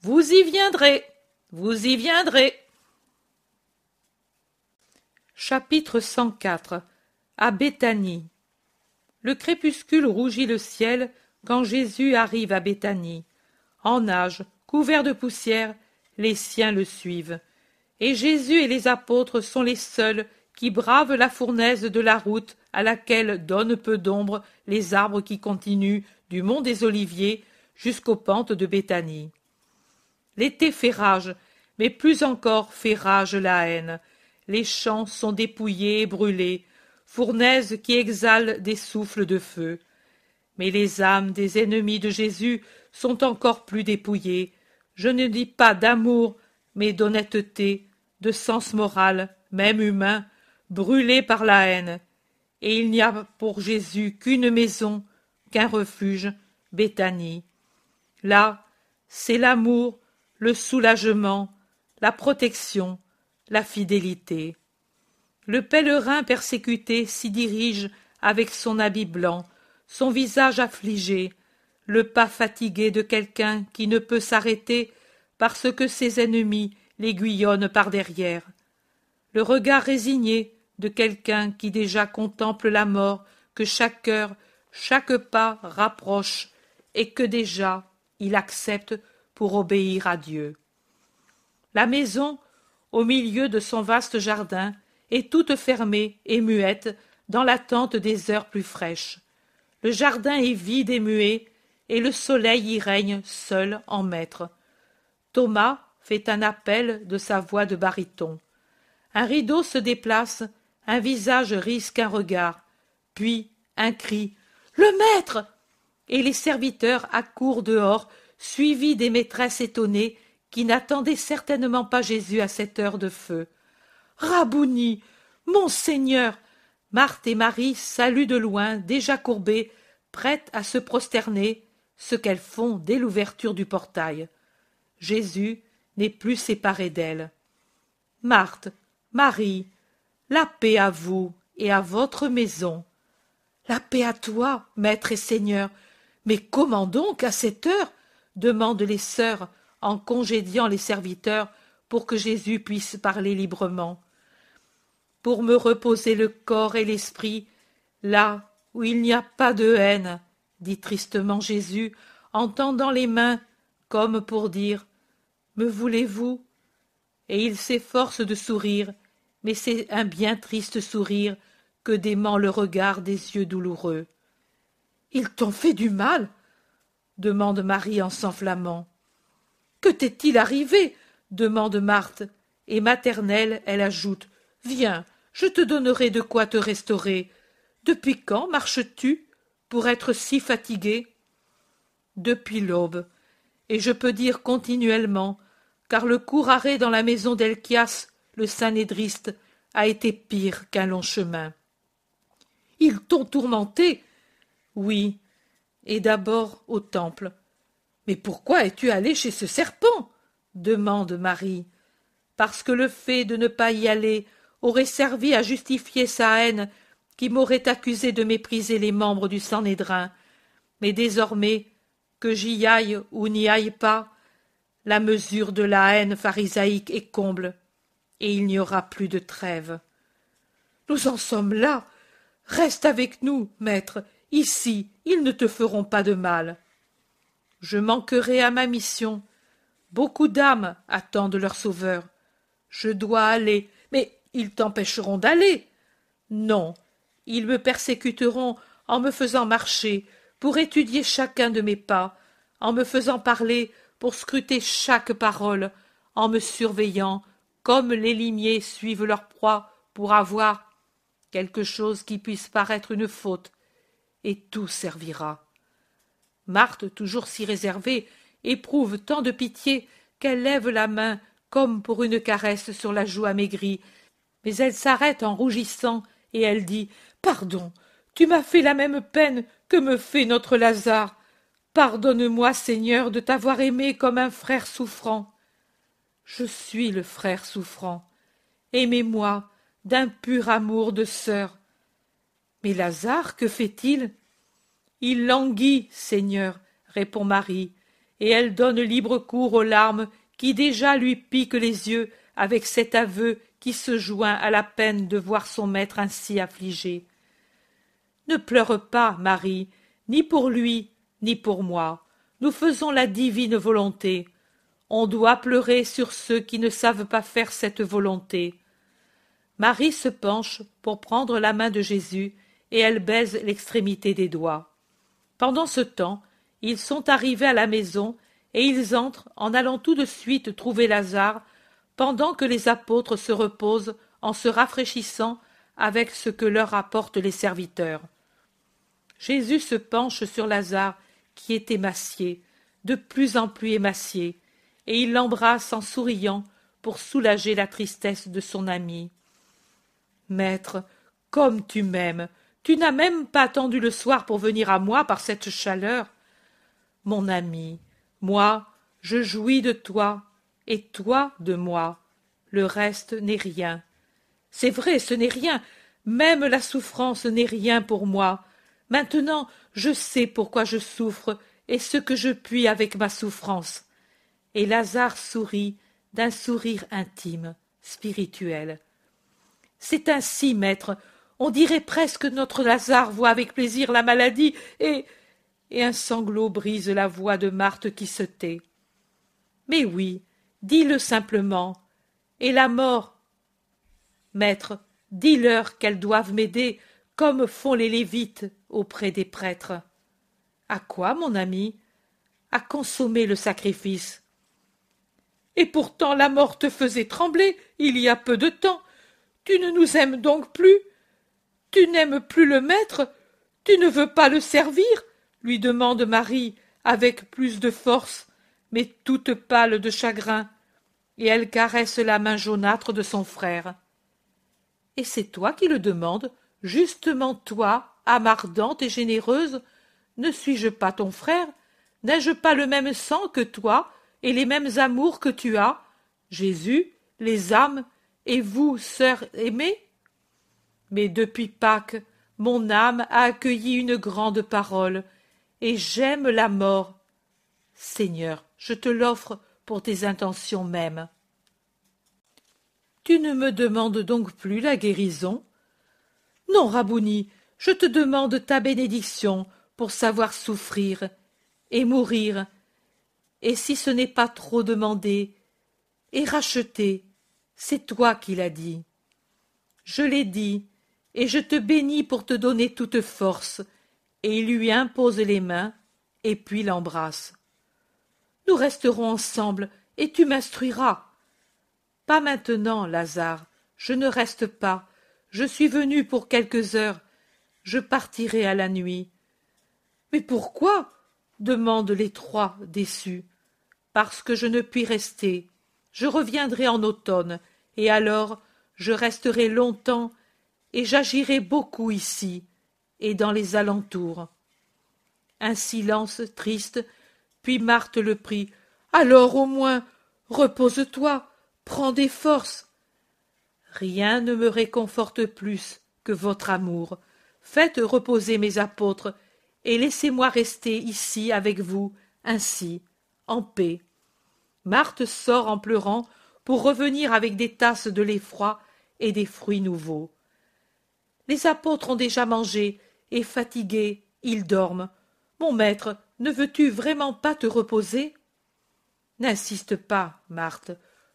Vous y viendrez, vous y viendrez. Chapitre 104 À Béthanie. Le crépuscule rougit le ciel quand Jésus arrive à Béthanie en nage, couvert de poussière, les siens le suivent. Et Jésus et les apôtres sont les seuls qui bravent la fournaise de la route à laquelle donnent peu d'ombre les arbres qui continuent du mont des Oliviers jusqu'aux pentes de Béthanie. L'été fait rage, mais plus encore fait rage la haine. Les champs sont dépouillés et brûlés, fournaise qui exhale des souffles de feu. Mais les âmes des ennemis de Jésus sont encore plus dépouillées. Je ne dis pas d'amour, mais d'honnêteté, de sens moral, même humain, brûlés par la haine. Et il n'y a pour Jésus qu'une maison, qu'un refuge, Béthanie. Là, c'est l'amour, le soulagement, la protection, la fidélité. Le pèlerin persécuté s'y dirige avec son habit blanc, son visage affligé, le pas fatigué de quelqu'un qui ne peut s'arrêter parce que ses ennemis l'aiguillonnent par derrière, le regard résigné de quelqu'un qui déjà contemple la mort que chaque heure, chaque pas rapproche et que déjà il accepte pour obéir à Dieu. La maison, au milieu de son vaste jardin, est toute fermée et muette dans l'attente des heures plus fraîches. Le jardin est vide et muet, et le soleil y règne seul en maître. Thomas, fait un appel de sa voix de baryton. Un rideau se déplace, un visage risque un regard, puis un cri. Le maître. Et les serviteurs accourent dehors, suivis des maîtresses étonnées, qui n'attendaient certainement pas Jésus à cette heure de feu. Rabouni. Monseigneur. Marthe et Marie saluent de loin, déjà courbées, prêtes à se prosterner, ce qu'elles font dès l'ouverture du portail. Jésus n'est plus séparé d'elles. Marthe, Marie, la paix à vous et à votre maison. La paix à toi, maître et seigneur. Mais comment donc à cette heure demandent les sœurs en congédiant les serviteurs pour que Jésus puisse parler librement. Pour me reposer le corps et l'esprit, là où il n'y a pas de haine, dit tristement Jésus, en tendant les mains, comme pour dire Me voulez-vous? Et il s'efforce de sourire, mais c'est un bien triste sourire que dément le regard des yeux douloureux. Ils t'ont fait du mal? Demande Marie en s'enflammant. Que t'est-il arrivé demande Marthe, et maternelle, elle ajoute Viens, je te donnerai de quoi te restaurer. Depuis quand marches-tu pour être si fatiguée Depuis l'aube, et je peux dire continuellement, car le court arrêt dans la maison d'Elchias, le saint-nédriste, a été pire qu'un long chemin. Ils t'ont tourmenté? Oui, et d'abord au temple. Mais pourquoi es-tu allé chez ce serpent? demande Marie. Parce que le fait de ne pas y aller aurait servi à justifier sa haine qui m'aurait accusé de mépriser les membres du Sanhédrin. Mais désormais, que j'y aille ou n'y aille pas, la mesure de la haine pharisaïque est comble, et il n'y aura plus de trêve. Nous en sommes là. Reste avec nous, maître. Ici, ils ne te feront pas de mal je manquerai à ma mission. Beaucoup d'âmes attendent leur sauveur. Je dois aller, mais ils t'empêcheront d'aller. Non, ils me persécuteront en me faisant marcher, pour étudier chacun de mes pas, en me faisant parler, pour scruter chaque parole, en me surveillant, comme les limiers suivent leur proie, pour avoir quelque chose qui puisse paraître une faute, et tout servira. Marthe, toujours si réservée, éprouve tant de pitié qu'elle lève la main comme pour une caresse sur la joue amaigrie, mais elle s'arrête en rougissant et elle dit Pardon, tu m'as fait la même peine que me fait notre Lazare. Pardonne-moi, Seigneur, de t'avoir aimé comme un frère souffrant. Je suis le frère souffrant. Aimez-moi d'un pur amour de sœur. Mais Lazare, que fait-il? Il languit, Seigneur, répond Marie, et elle donne libre cours aux larmes qui déjà lui piquent les yeux avec cet aveu qui se joint à la peine de voir son maître ainsi affligé. Ne pleure pas, Marie, ni pour lui, ni pour moi. Nous faisons la divine volonté. On doit pleurer sur ceux qui ne savent pas faire cette volonté. Marie se penche pour prendre la main de Jésus, et elle baise l'extrémité des doigts. Pendant ce temps, ils sont arrivés à la maison, et ils entrent en allant tout de suite trouver Lazare, pendant que les apôtres se reposent en se rafraîchissant avec ce que leur apportent les serviteurs. Jésus se penche sur Lazare, qui est émacié, de plus en plus émacié, et il l'embrasse en souriant pour soulager la tristesse de son ami. Maître, comme tu m'aimes, tu n'as même pas attendu le soir pour venir à moi par cette chaleur. Mon ami, moi, je jouis de toi, et toi de moi. Le reste n'est rien. C'est vrai, ce n'est rien. Même la souffrance n'est rien pour moi. Maintenant, je sais pourquoi je souffre et ce que je puis avec ma souffrance. Et Lazare sourit d'un sourire intime, spirituel. C'est ainsi, maître, on dirait presque que notre Lazare voit avec plaisir la maladie, et. et un sanglot brise la voix de Marthe qui se tait. Mais oui, dis-le simplement. Et la mort Maître, dis-leur qu'elles doivent m'aider, comme font les Lévites auprès des prêtres. À quoi, mon ami? À consommer le sacrifice. Et pourtant la mort te faisait trembler il y a peu de temps. Tu ne nous aimes donc plus? Tu n'aimes plus le maître Tu ne veux pas le servir lui demande Marie avec plus de force, mais toute pâle de chagrin, et elle caresse la main jaunâtre de son frère. Et c'est toi qui le demandes, justement toi, âme ardente et généreuse, ne suis-je pas ton frère? N'ai-je pas le même sang que toi et les mêmes amours que tu as? Jésus, les âmes, et vous, sœurs aimées Mais depuis Pâques, mon âme a accueilli une grande parole, et j'aime la mort. Seigneur, je te l'offre pour tes intentions mêmes. Tu ne me demandes donc plus la guérison? Non, Rabouni, je te demande ta bénédiction pour savoir souffrir et mourir, et si ce n'est pas trop demandé, et racheter, c'est toi qui l'as dit. Je l'ai dit, et je te bénis pour te donner toute force, et il lui impose les mains, et puis l'embrasse. Nous resterons ensemble, et tu m'instruiras. Pas maintenant, Lazare, je ne reste pas, je suis venu pour quelques heures, je partirai à la nuit. Mais pourquoi? demandent les trois déçus. Parce que je ne puis rester. Je reviendrai en automne, et alors je resterai longtemps, et j'agirai beaucoup ici, et dans les alentours. Un silence triste, puis Marthe le prie. Alors au moins, repose-toi, prends des forces. Rien ne me réconforte plus que votre amour. Faites reposer mes apôtres, et laissez-moi rester ici avec vous, ainsi, en paix. Marthe sort en pleurant pour revenir avec des tasses de lait froid et des fruits nouveaux. Les apôtres ont déjà mangé, et fatigués, ils dorment. Mon maître, ne veux-tu vraiment pas te reposer? N'insiste pas, Marthe.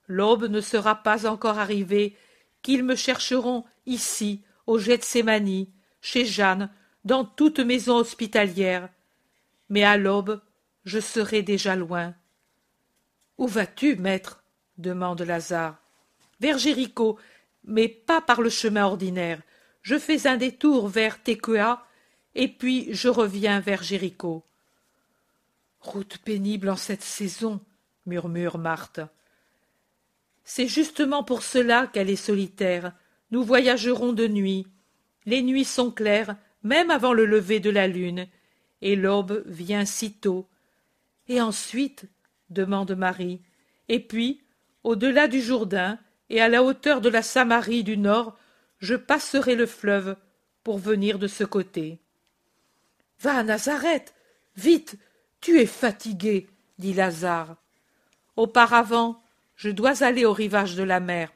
L'aube ne sera pas encore arrivée, qu'ils me chercheront ici, au Gethsémani, chez Jeanne, dans toute maison hospitalière. Mais à l'aube, je serai déjà loin. Où vas-tu, maître? demande Lazare. Vers Jéricho, mais pas par le chemin ordinaire je fais un détour vers Tekoa, et puis je reviens vers Jéricho. Route pénible en cette saison, murmure Marthe. C'est justement pour cela qu'elle est solitaire. Nous voyagerons de nuit. Les nuits sont claires, même avant le lever de la lune, et l'aube vient si tôt. Et ensuite demande Marie. Et puis, au-delà du Jourdain, et à la hauteur de la Samarie du nord, je passerai le fleuve pour venir de ce côté. Va à Nazareth. Vite. Tu es fatigué, dit Lazare. Auparavant, je dois aller au rivage de la mer.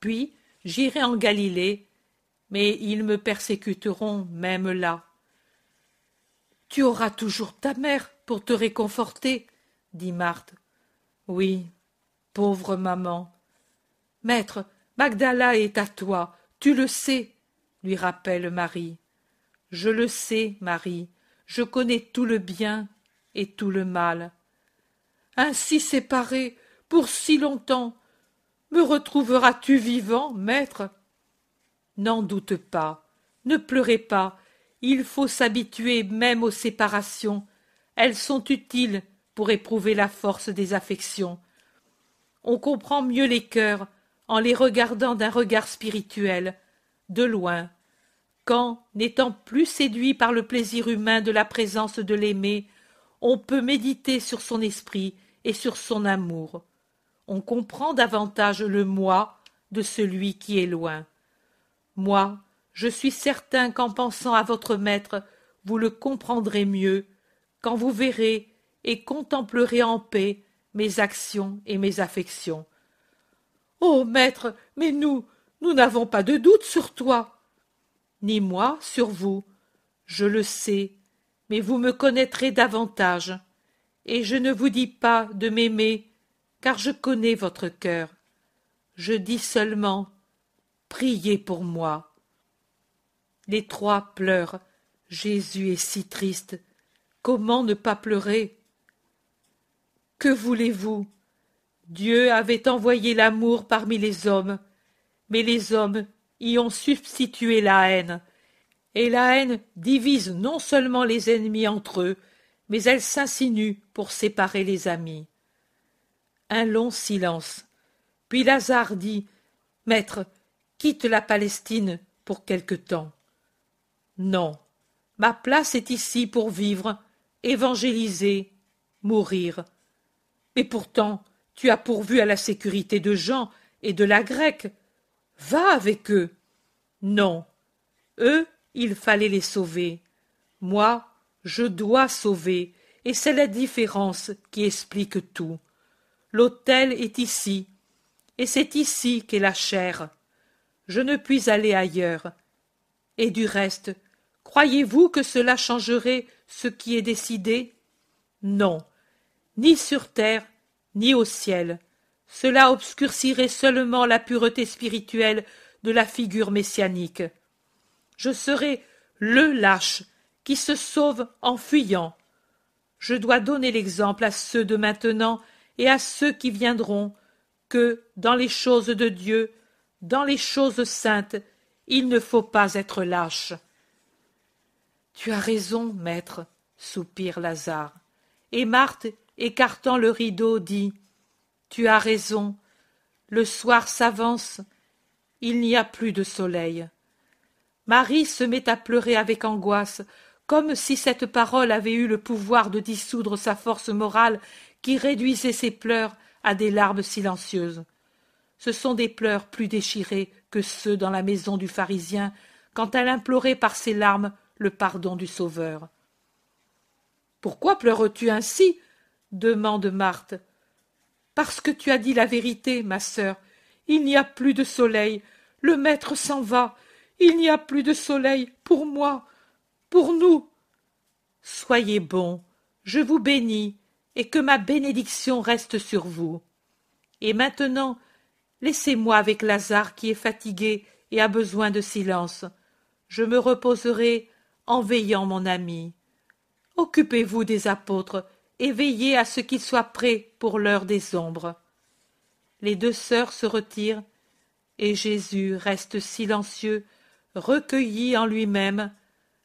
Puis j'irai en Galilée, mais ils me persécuteront même là. Tu auras toujours ta mère pour te réconforter, dit Marthe. Oui, pauvre maman. Maître, Magdala est à toi, tu le sais, lui rappelle Marie. Je le sais, Marie, je connais tout le bien et tout le mal. Ainsi séparés, pour si longtemps, me retrouveras-tu vivant, maître? N'en doute pas, ne pleurez pas, il faut s'habituer même aux séparations, elles sont utiles pour éprouver la force des affections. On comprend mieux les cœurs en les regardant d'un regard spirituel, de loin, quand, n'étant plus séduit par le plaisir humain de la présence de l'aimé, on peut méditer sur son esprit et sur son amour. On comprend davantage le moi de celui qui est loin. Moi, je suis certain qu'en pensant à votre maître, vous le comprendrez mieux, quand vous verrez et contemplerez en paix mes actions et mes affections. Oh maître, mais nous, nous n'avons pas de doute sur toi. Ni moi sur vous. Je le sais, mais vous me connaîtrez davantage. Et je ne vous dis pas de m'aimer, car je connais votre cœur. Je dis seulement Priez pour moi. Les trois pleurent. Jésus est si triste. Comment ne pas pleurer? Que voulez-vous? Dieu avait envoyé l'amour parmi les hommes, mais les hommes y ont substitué la haine. Et la haine divise non seulement les ennemis entre eux, mais elle s'insinue pour séparer les amis. Un long silence. Puis Lazare dit Maître, quitte la Palestine pour quelque temps. Non, ma place est ici pour vivre, évangéliser, mourir. Mais pourtant, tu as pourvu à la sécurité de Jean et de la grecque. Va avec eux. Non. Eux, il fallait les sauver. Moi, je dois sauver, et c'est la différence qui explique tout. L'autel est ici, et c'est ici qu'est la chair. Je ne puis aller ailleurs. Et du reste, croyez-vous que cela changerait ce qui est décidé? Non, ni sur terre, ni au ciel. Cela obscurcirait seulement la pureté spirituelle de la figure messianique. Je serai le lâche qui se sauve en fuyant. Je dois donner l'exemple à ceux de maintenant et à ceux qui viendront que, dans les choses de Dieu, dans les choses saintes, il ne faut pas être lâche. Tu as raison, maître, soupire Lazare. Et Marthe écartant le rideau, dit Tu as raison. Le soir s'avance. Il n'y a plus de soleil. Marie se met à pleurer avec angoisse, comme si cette parole avait eu le pouvoir de dissoudre sa force morale qui réduisait ses pleurs à des larmes silencieuses. Ce sont des pleurs plus déchirés que ceux dans la maison du pharisien quand elle implorait par ses larmes le pardon du Sauveur. Pourquoi pleures-tu ainsi? Demande Marthe. Parce que tu as dit la vérité, ma sœur. Il n'y a plus de soleil. Le maître s'en va. Il n'y a plus de soleil pour moi, pour nous. Soyez bon, je vous bénis, et que ma bénédiction reste sur vous. Et maintenant, laissez-moi avec Lazare qui est fatigué et a besoin de silence. Je me reposerai en veillant mon ami. Occupez-vous des apôtres et veillez à ce qu'ils soient prêts pour l'heure des ombres. Les deux sœurs se retirent, et Jésus reste silencieux, recueilli en lui-même,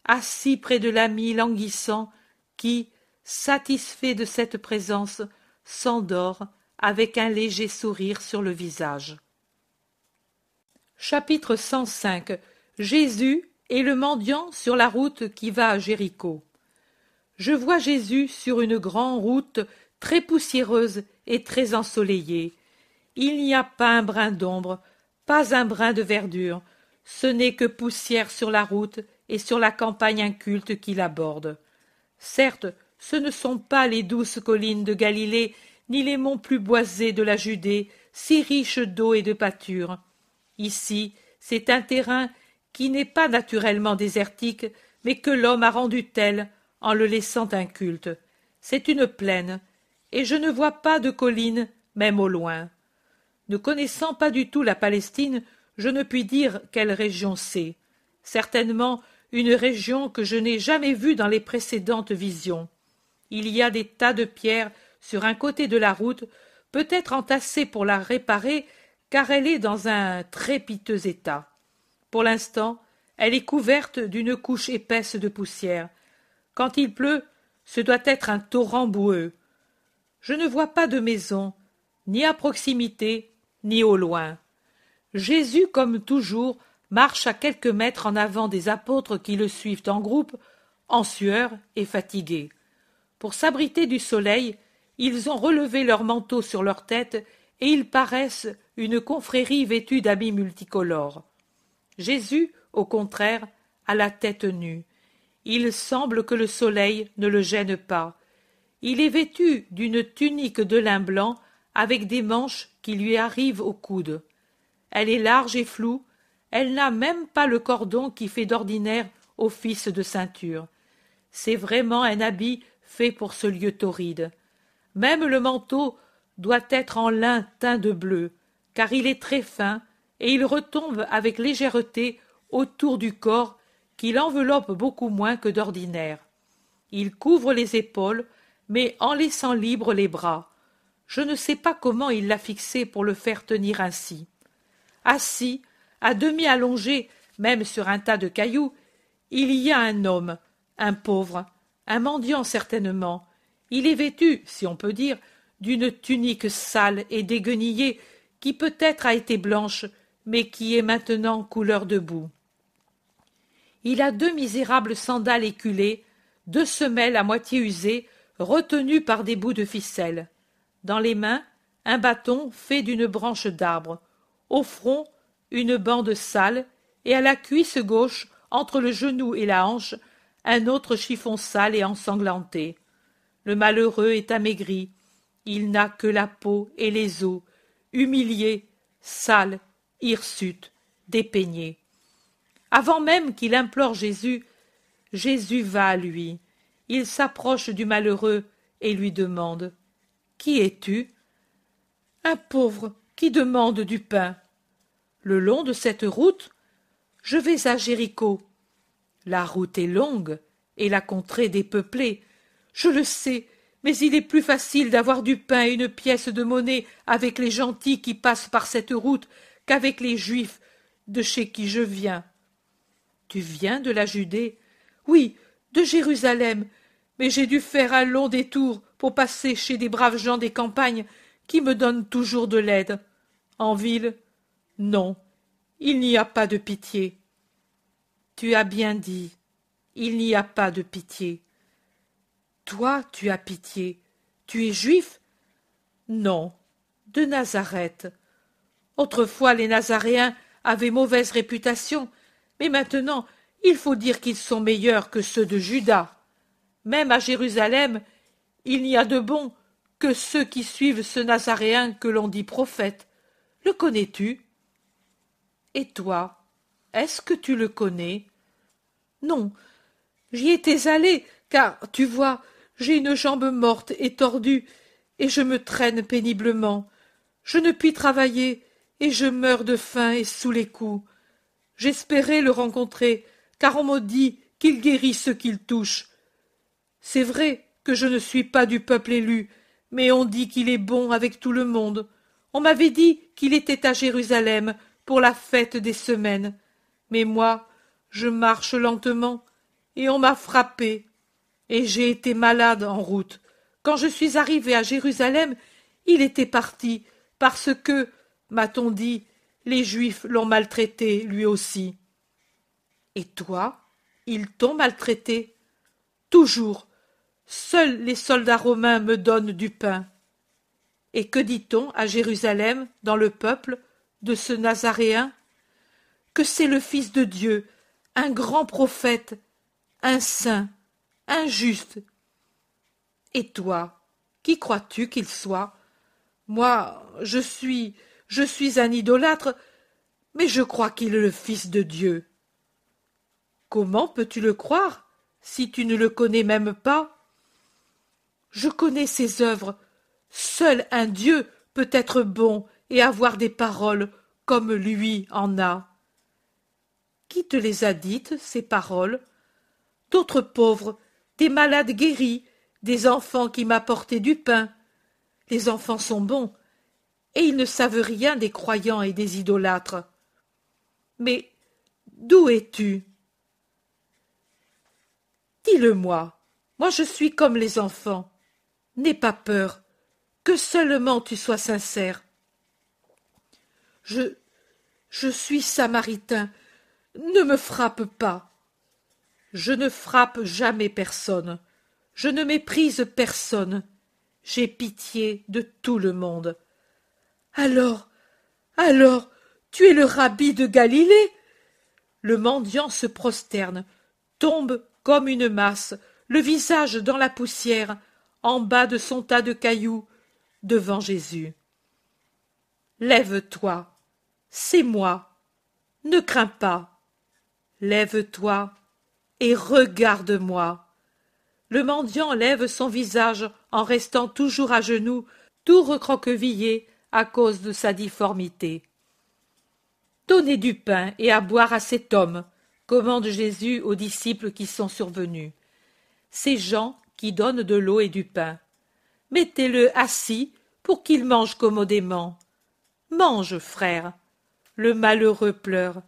assis près de l'ami languissant, qui, satisfait de cette présence, s'endort avec un léger sourire sur le visage. Chapitre 105 Jésus et le mendiant sur la route qui va à Jéricho je vois Jésus sur une grande route très poussiéreuse et très ensoleillée. Il n'y a pas un brin d'ombre, pas un brin de verdure, ce n'est que poussière sur la route et sur la campagne inculte qui l'aborde. Certes, ce ne sont pas les douces collines de Galilée, ni les monts plus boisés de la Judée, si riches d'eau et de pâture. Ici, c'est un terrain qui n'est pas naturellement désertique, mais que l'homme a rendu tel en le laissant inculte. C'est une plaine, et je ne vois pas de collines, même au loin. Ne connaissant pas du tout la Palestine, je ne puis dire quelle région c'est. Certainement une région que je n'ai jamais vue dans les précédentes visions. Il y a des tas de pierres sur un côté de la route, peut-être entassées pour la réparer, car elle est dans un très piteux état. Pour l'instant, elle est couverte d'une couche épaisse de poussière, quand il pleut, ce doit être un torrent boueux. Je ne vois pas de maison, ni à proximité, ni au loin. Jésus, comme toujours, marche à quelques mètres en avant des apôtres qui le suivent en groupe, en sueur et fatigués. Pour s'abriter du soleil, ils ont relevé leurs manteaux sur leur tête et ils paraissent une confrérie vêtue d'habits multicolores. Jésus, au contraire, a la tête nue. Il semble que le soleil ne le gêne pas. Il est vêtu d'une tunique de lin blanc avec des manches qui lui arrivent au coude. Elle est large et floue, elle n'a même pas le cordon qui fait d'ordinaire office de ceinture. C'est vraiment un habit fait pour ce lieu torride. Même le manteau doit être en lin teint de bleu, car il est très fin et il retombe avec légèreté autour du corps qu'il enveloppe beaucoup moins que d'ordinaire. Il couvre les épaules, mais en laissant libres les bras. Je ne sais pas comment il l'a fixé pour le faire tenir ainsi. Assis, à demi allongé, même sur un tas de cailloux, il y a un homme, un pauvre, un mendiant certainement. Il est vêtu, si on peut dire, d'une tunique sale et déguenillée qui peut-être a été blanche, mais qui est maintenant couleur de boue. Il a deux misérables sandales éculées, deux semelles à moitié usées, retenues par des bouts de ficelle. Dans les mains, un bâton fait d'une branche d'arbre. Au front, une bande sale, et à la cuisse gauche, entre le genou et la hanche, un autre chiffon sale et ensanglanté. Le malheureux est amaigri, il n'a que la peau et les os, humilié, sale, hirsute, dépeigné. Avant même qu'il implore Jésus, Jésus va à lui. Il s'approche du malheureux et lui demande Qui es-tu? Un pauvre qui demande du pain. Le long de cette route, je vais à Jéricho. La route est longue et la contrée dépeuplée. Je le sais, mais il est plus facile d'avoir du pain et une pièce de monnaie avec les gentils qui passent par cette route qu'avec les juifs de chez qui je viens. Tu viens de la Judée? Oui, de Jérusalem, mais j'ai dû faire un long détour pour passer chez des braves gens des campagnes qui me donnent toujours de l'aide. En ville? Non, il n'y a pas de pitié. Tu as bien dit. Il n'y a pas de pitié. Toi, tu as pitié. Tu es juif? Non, de Nazareth. Autrefois les Nazaréens avaient mauvaise réputation, maintenant il faut dire qu'ils sont meilleurs que ceux de Juda. Même à Jérusalem, il n'y a de bons que ceux qui suivent ce Nazaréen que l'on dit prophète. Le connais-tu? Et toi, est-ce que tu le connais? Non, j'y étais allé, car, tu vois, j'ai une jambe morte et tordue, et je me traîne péniblement. Je ne puis travailler, et je meurs de faim et sous les coups. J'espérais le rencontrer, car on m'a dit qu'il guérit ceux qu'il touche. C'est vrai que je ne suis pas du peuple élu, mais on dit qu'il est bon avec tout le monde. On m'avait dit qu'il était à Jérusalem, pour la fête des semaines. Mais moi, je marche lentement, et on m'a frappé, et j'ai été malade en route. Quand je suis arrivé à Jérusalem, il était parti, parce que, m'a-t-on dit, les Juifs l'ont maltraité lui aussi. Et toi, ils t'ont maltraité Toujours. Seuls les soldats romains me donnent du pain. Et que dit-on à Jérusalem, dans le peuple, de ce Nazaréen? Que c'est le Fils de Dieu, un grand prophète, un saint, un juste. Et toi, qui crois-tu qu'il soit? Moi, je suis, je suis un idolâtre, mais je crois qu'il est le Fils de Dieu. Comment peux-tu le croire si tu ne le connais même pas? Je connais ses œuvres. Seul un Dieu peut être bon et avoir des paroles comme lui en a. Qui te les a dites, ces paroles? D'autres pauvres, des malades guéris, des enfants qui m'apportaient du pain. Les enfants sont bons, et ils ne savent rien des croyants et des idolâtres. Mais d'où es-tu? Dis-le-moi, moi je suis comme les enfants. N'aie pas peur, que seulement tu sois sincère. Je. je suis samaritain. Ne me frappe pas. Je ne frappe jamais personne. Je ne méprise personne. J'ai pitié de tout le monde. Alors, alors, tu es le rabbi de Galilée Le mendiant se prosterne, tombe comme une masse, le visage dans la poussière, en bas de son tas de cailloux, devant Jésus. Lève-toi, c'est moi. Ne crains pas. Lève-toi et regarde-moi. Le mendiant lève son visage en restant toujours à genoux, tout recroquevillé à cause de sa difformité. Donnez du pain et à boire à cet homme, commande Jésus aux disciples qui sont survenus. Ces gens qui donnent de l'eau et du pain. Mettez-le assis pour qu'il mange commodément. Mange, frère. Le malheureux pleure.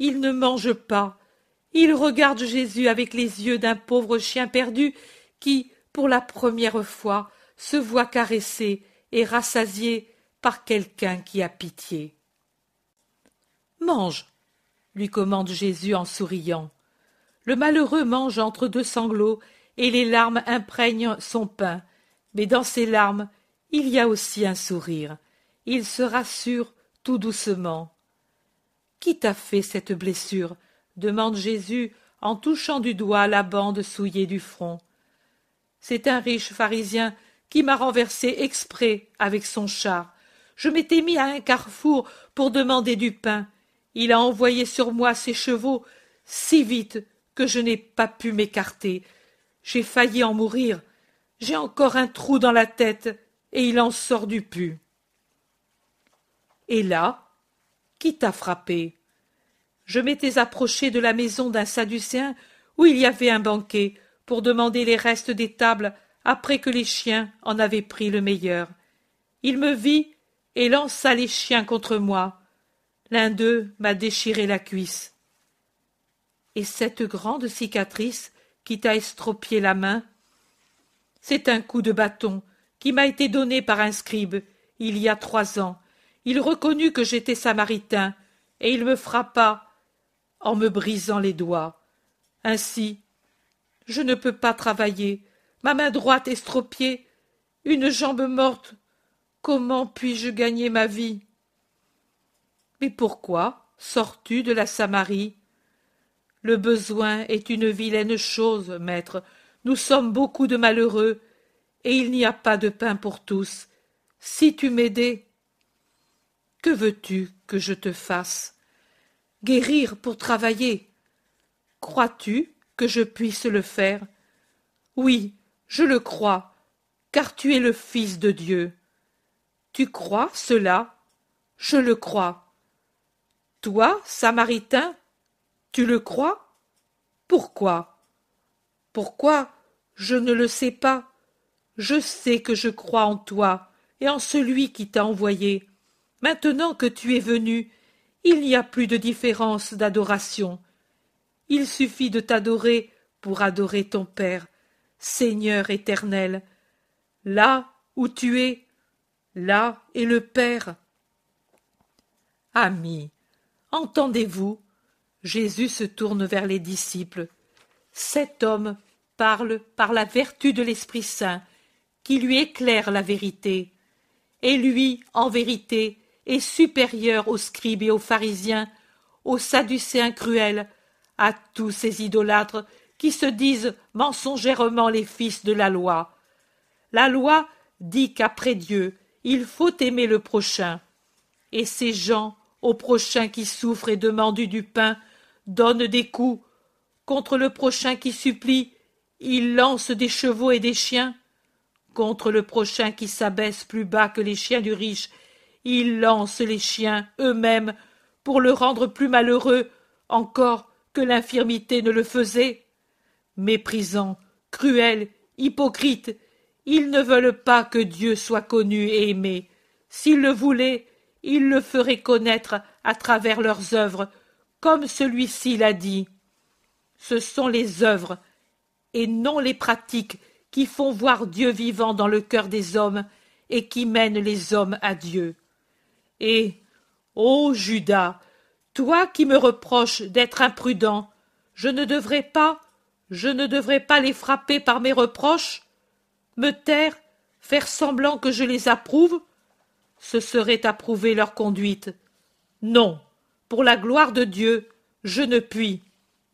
Il ne mange pas. Il regarde Jésus avec les yeux d'un pauvre chien perdu qui, pour la première fois, se voit caressé et rassasié par quelqu'un qui a pitié. Mange, lui commande Jésus en souriant. Le malheureux mange entre deux sanglots, et les larmes imprègnent son pain. Mais dans ces larmes, il y a aussi un sourire. Il se rassure tout doucement. Qui t'a fait cette blessure? demande Jésus en touchant du doigt la bande souillée du front. C'est un riche pharisien qui m'a renversé exprès avec son char. Je m'étais mis à un carrefour pour demander du pain. Il a envoyé sur moi ses chevaux si vite que je n'ai pas pu m'écarter. J'ai failli en mourir. J'ai encore un trou dans la tête et il en sort du pu. Et là, qui t'a frappé? Je m'étais approché de la maison d'un Sadducéen où il y avait un banquet pour demander les restes des tables après que les chiens en avaient pris le meilleur. Il me vit et lança les chiens contre moi. L'un d'eux m'a déchiré la cuisse. Et cette grande cicatrice qui t'a estropié la main C'est un coup de bâton qui m'a été donné par un scribe il y a trois ans. Il reconnut que j'étais samaritain, et il me frappa en me brisant les doigts. Ainsi, je ne peux pas travailler, ma main droite estropiée, une jambe morte. Comment puis-je gagner ma vie? Mais pourquoi sors-tu de la Samarie? Le besoin est une vilaine chose, maître. Nous sommes beaucoup de malheureux, et il n'y a pas de pain pour tous. Si tu m'aidais. Que veux-tu que je te fasse? Guérir pour travailler. Crois-tu que je puisse le faire? Oui, je le crois, car tu es le Fils de Dieu. Tu crois cela? Je le crois. Toi, Samaritain, tu le crois? Pourquoi? Pourquoi? Je ne le sais pas. Je sais que je crois en toi et en celui qui t'a envoyé. Maintenant que tu es venu, il n'y a plus de différence d'adoration. Il suffit de t'adorer pour adorer ton Père, Seigneur éternel. Là où tu es, là est le Père. Amis, entendez-vous Jésus se tourne vers les disciples. Cet homme parle par la vertu de l'Esprit Saint, qui lui éclaire la vérité. Et lui, en vérité, est supérieur aux scribes et aux pharisiens, aux sadducéens cruels, à tous ces idolâtres qui se disent mensongèrement les fils de la loi. La loi dit qu'après Dieu, il faut aimer le prochain. Et ces gens, au prochain qui souffre et demande du pain, donnent des coups. Contre le prochain qui supplie, ils lancent des chevaux et des chiens. Contre le prochain qui s'abaisse plus bas que les chiens du riche, ils lancent les chiens eux-mêmes pour le rendre plus malheureux encore que l'infirmité ne le faisait. Méprisants, cruels, hypocrites, ils ne veulent pas que Dieu soit connu et aimé. S'ils le voulaient, ils le feraient connaître à travers leurs œuvres, comme celui-ci l'a dit. Ce sont les œuvres, et non les pratiques, qui font voir Dieu vivant dans le cœur des hommes et qui mènent les hommes à Dieu. Et, ô Judas, toi qui me reproches d'être imprudent, je ne devrais pas, je ne devrais pas les frapper par mes reproches Me taire, faire semblant que je les approuve Ce serait approuver leur conduite. Non, pour la gloire de Dieu, je ne puis,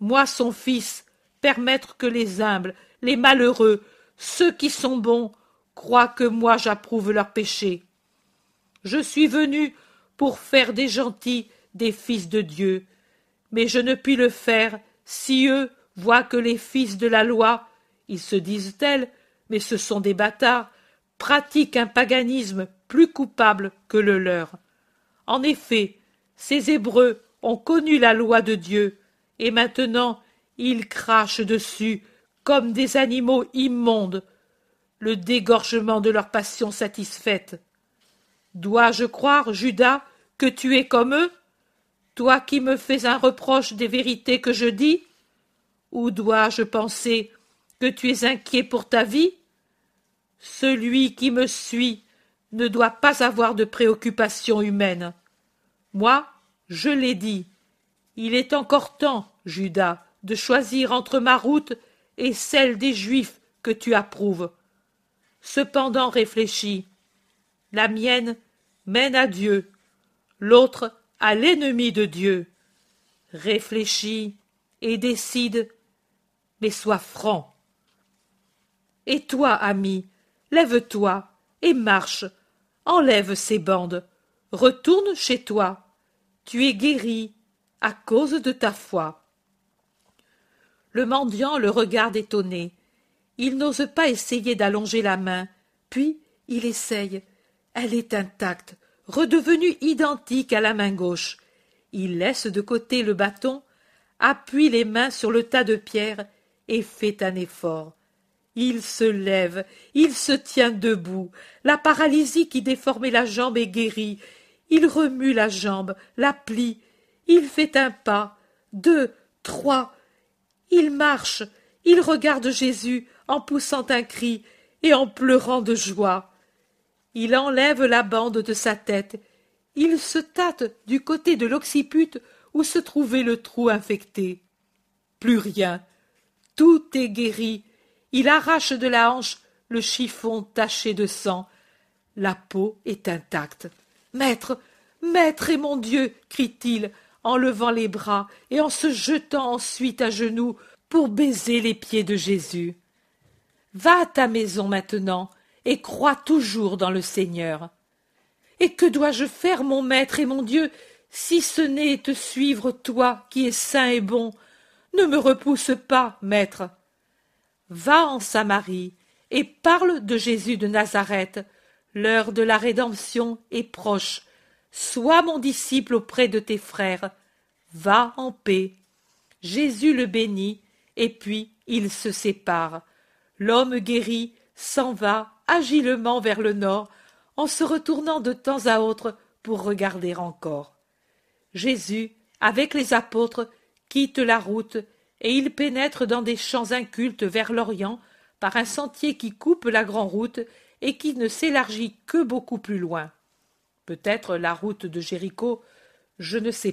moi son fils, permettre que les humbles, les malheureux, ceux qui sont bons croient que moi j'approuve leurs péchés. Je suis venu pour faire des gentils des fils de Dieu, mais je ne puis le faire si eux voient que les fils de la loi, ils se disent tels, mais ce sont des bâtards, pratiquent un paganisme plus coupable que le leur. En effet, ces Hébreux ont connu la loi de Dieu, et maintenant ils crachent dessus comme des animaux immondes, le dégorgement de leur passion satisfaite. Dois-je croire, Judas, que tu es comme eux? Toi qui me fais un reproche des vérités que je dis? Ou dois-je penser que tu es inquiet pour ta vie? Celui qui me suit ne doit pas avoir de préoccupations humaines. Moi, je l'ai dit, il est encore temps, Judas, de choisir entre ma route et celle des Juifs que tu approuves. Cependant réfléchis. La mienne mène à Dieu, l'autre à l'ennemi de Dieu. Réfléchis et décide, mais sois franc. Et toi, ami, lève-toi et marche, enlève ces bandes, retourne chez toi. Tu es guéri à cause de ta foi. Le mendiant le regarde étonné. Il n'ose pas essayer d'allonger la main. Puis il essaye. Elle est intacte, redevenue identique à la main gauche. Il laisse de côté le bâton, appuie les mains sur le tas de pierres et fait un effort. Il se lève, il se tient debout. La paralysie qui déformait la jambe est guérie. Il remue la jambe, la plie. Il fait un pas, deux, trois. Il marche. Il regarde Jésus en poussant un cri et en pleurant de joie. Il enlève la bande de sa tête. Il se tâte du côté de l'occiput où se trouvait le trou infecté. Plus rien. Tout est guéri. Il arrache de la hanche le chiffon taché de sang. La peau est intacte. Maître, maître et mon Dieu, crie-t-il, en levant les bras et en se jetant ensuite à genoux pour baiser les pieds de Jésus. Va à ta maison maintenant, et crois toujours dans le Seigneur. Et que dois-je faire, mon maître et mon Dieu, si ce n'est te suivre, toi qui es saint et bon? Ne me repousse pas, maître. Va en Samarie, et parle de Jésus de Nazareth. L'heure de la rédemption est proche. Sois mon disciple auprès de tes frères. Va en paix. Jésus le bénit, et puis ils se séparent. L'homme guéri s'en va agilement vers le nord, en se retournant de temps à autre pour regarder encore. Jésus, avec les apôtres, quitte la route, et il pénètre dans des champs incultes vers l'Orient par un sentier qui coupe la grande route et qui ne s'élargit que beaucoup plus loin. Peut-être la route de Jéricho, je ne sais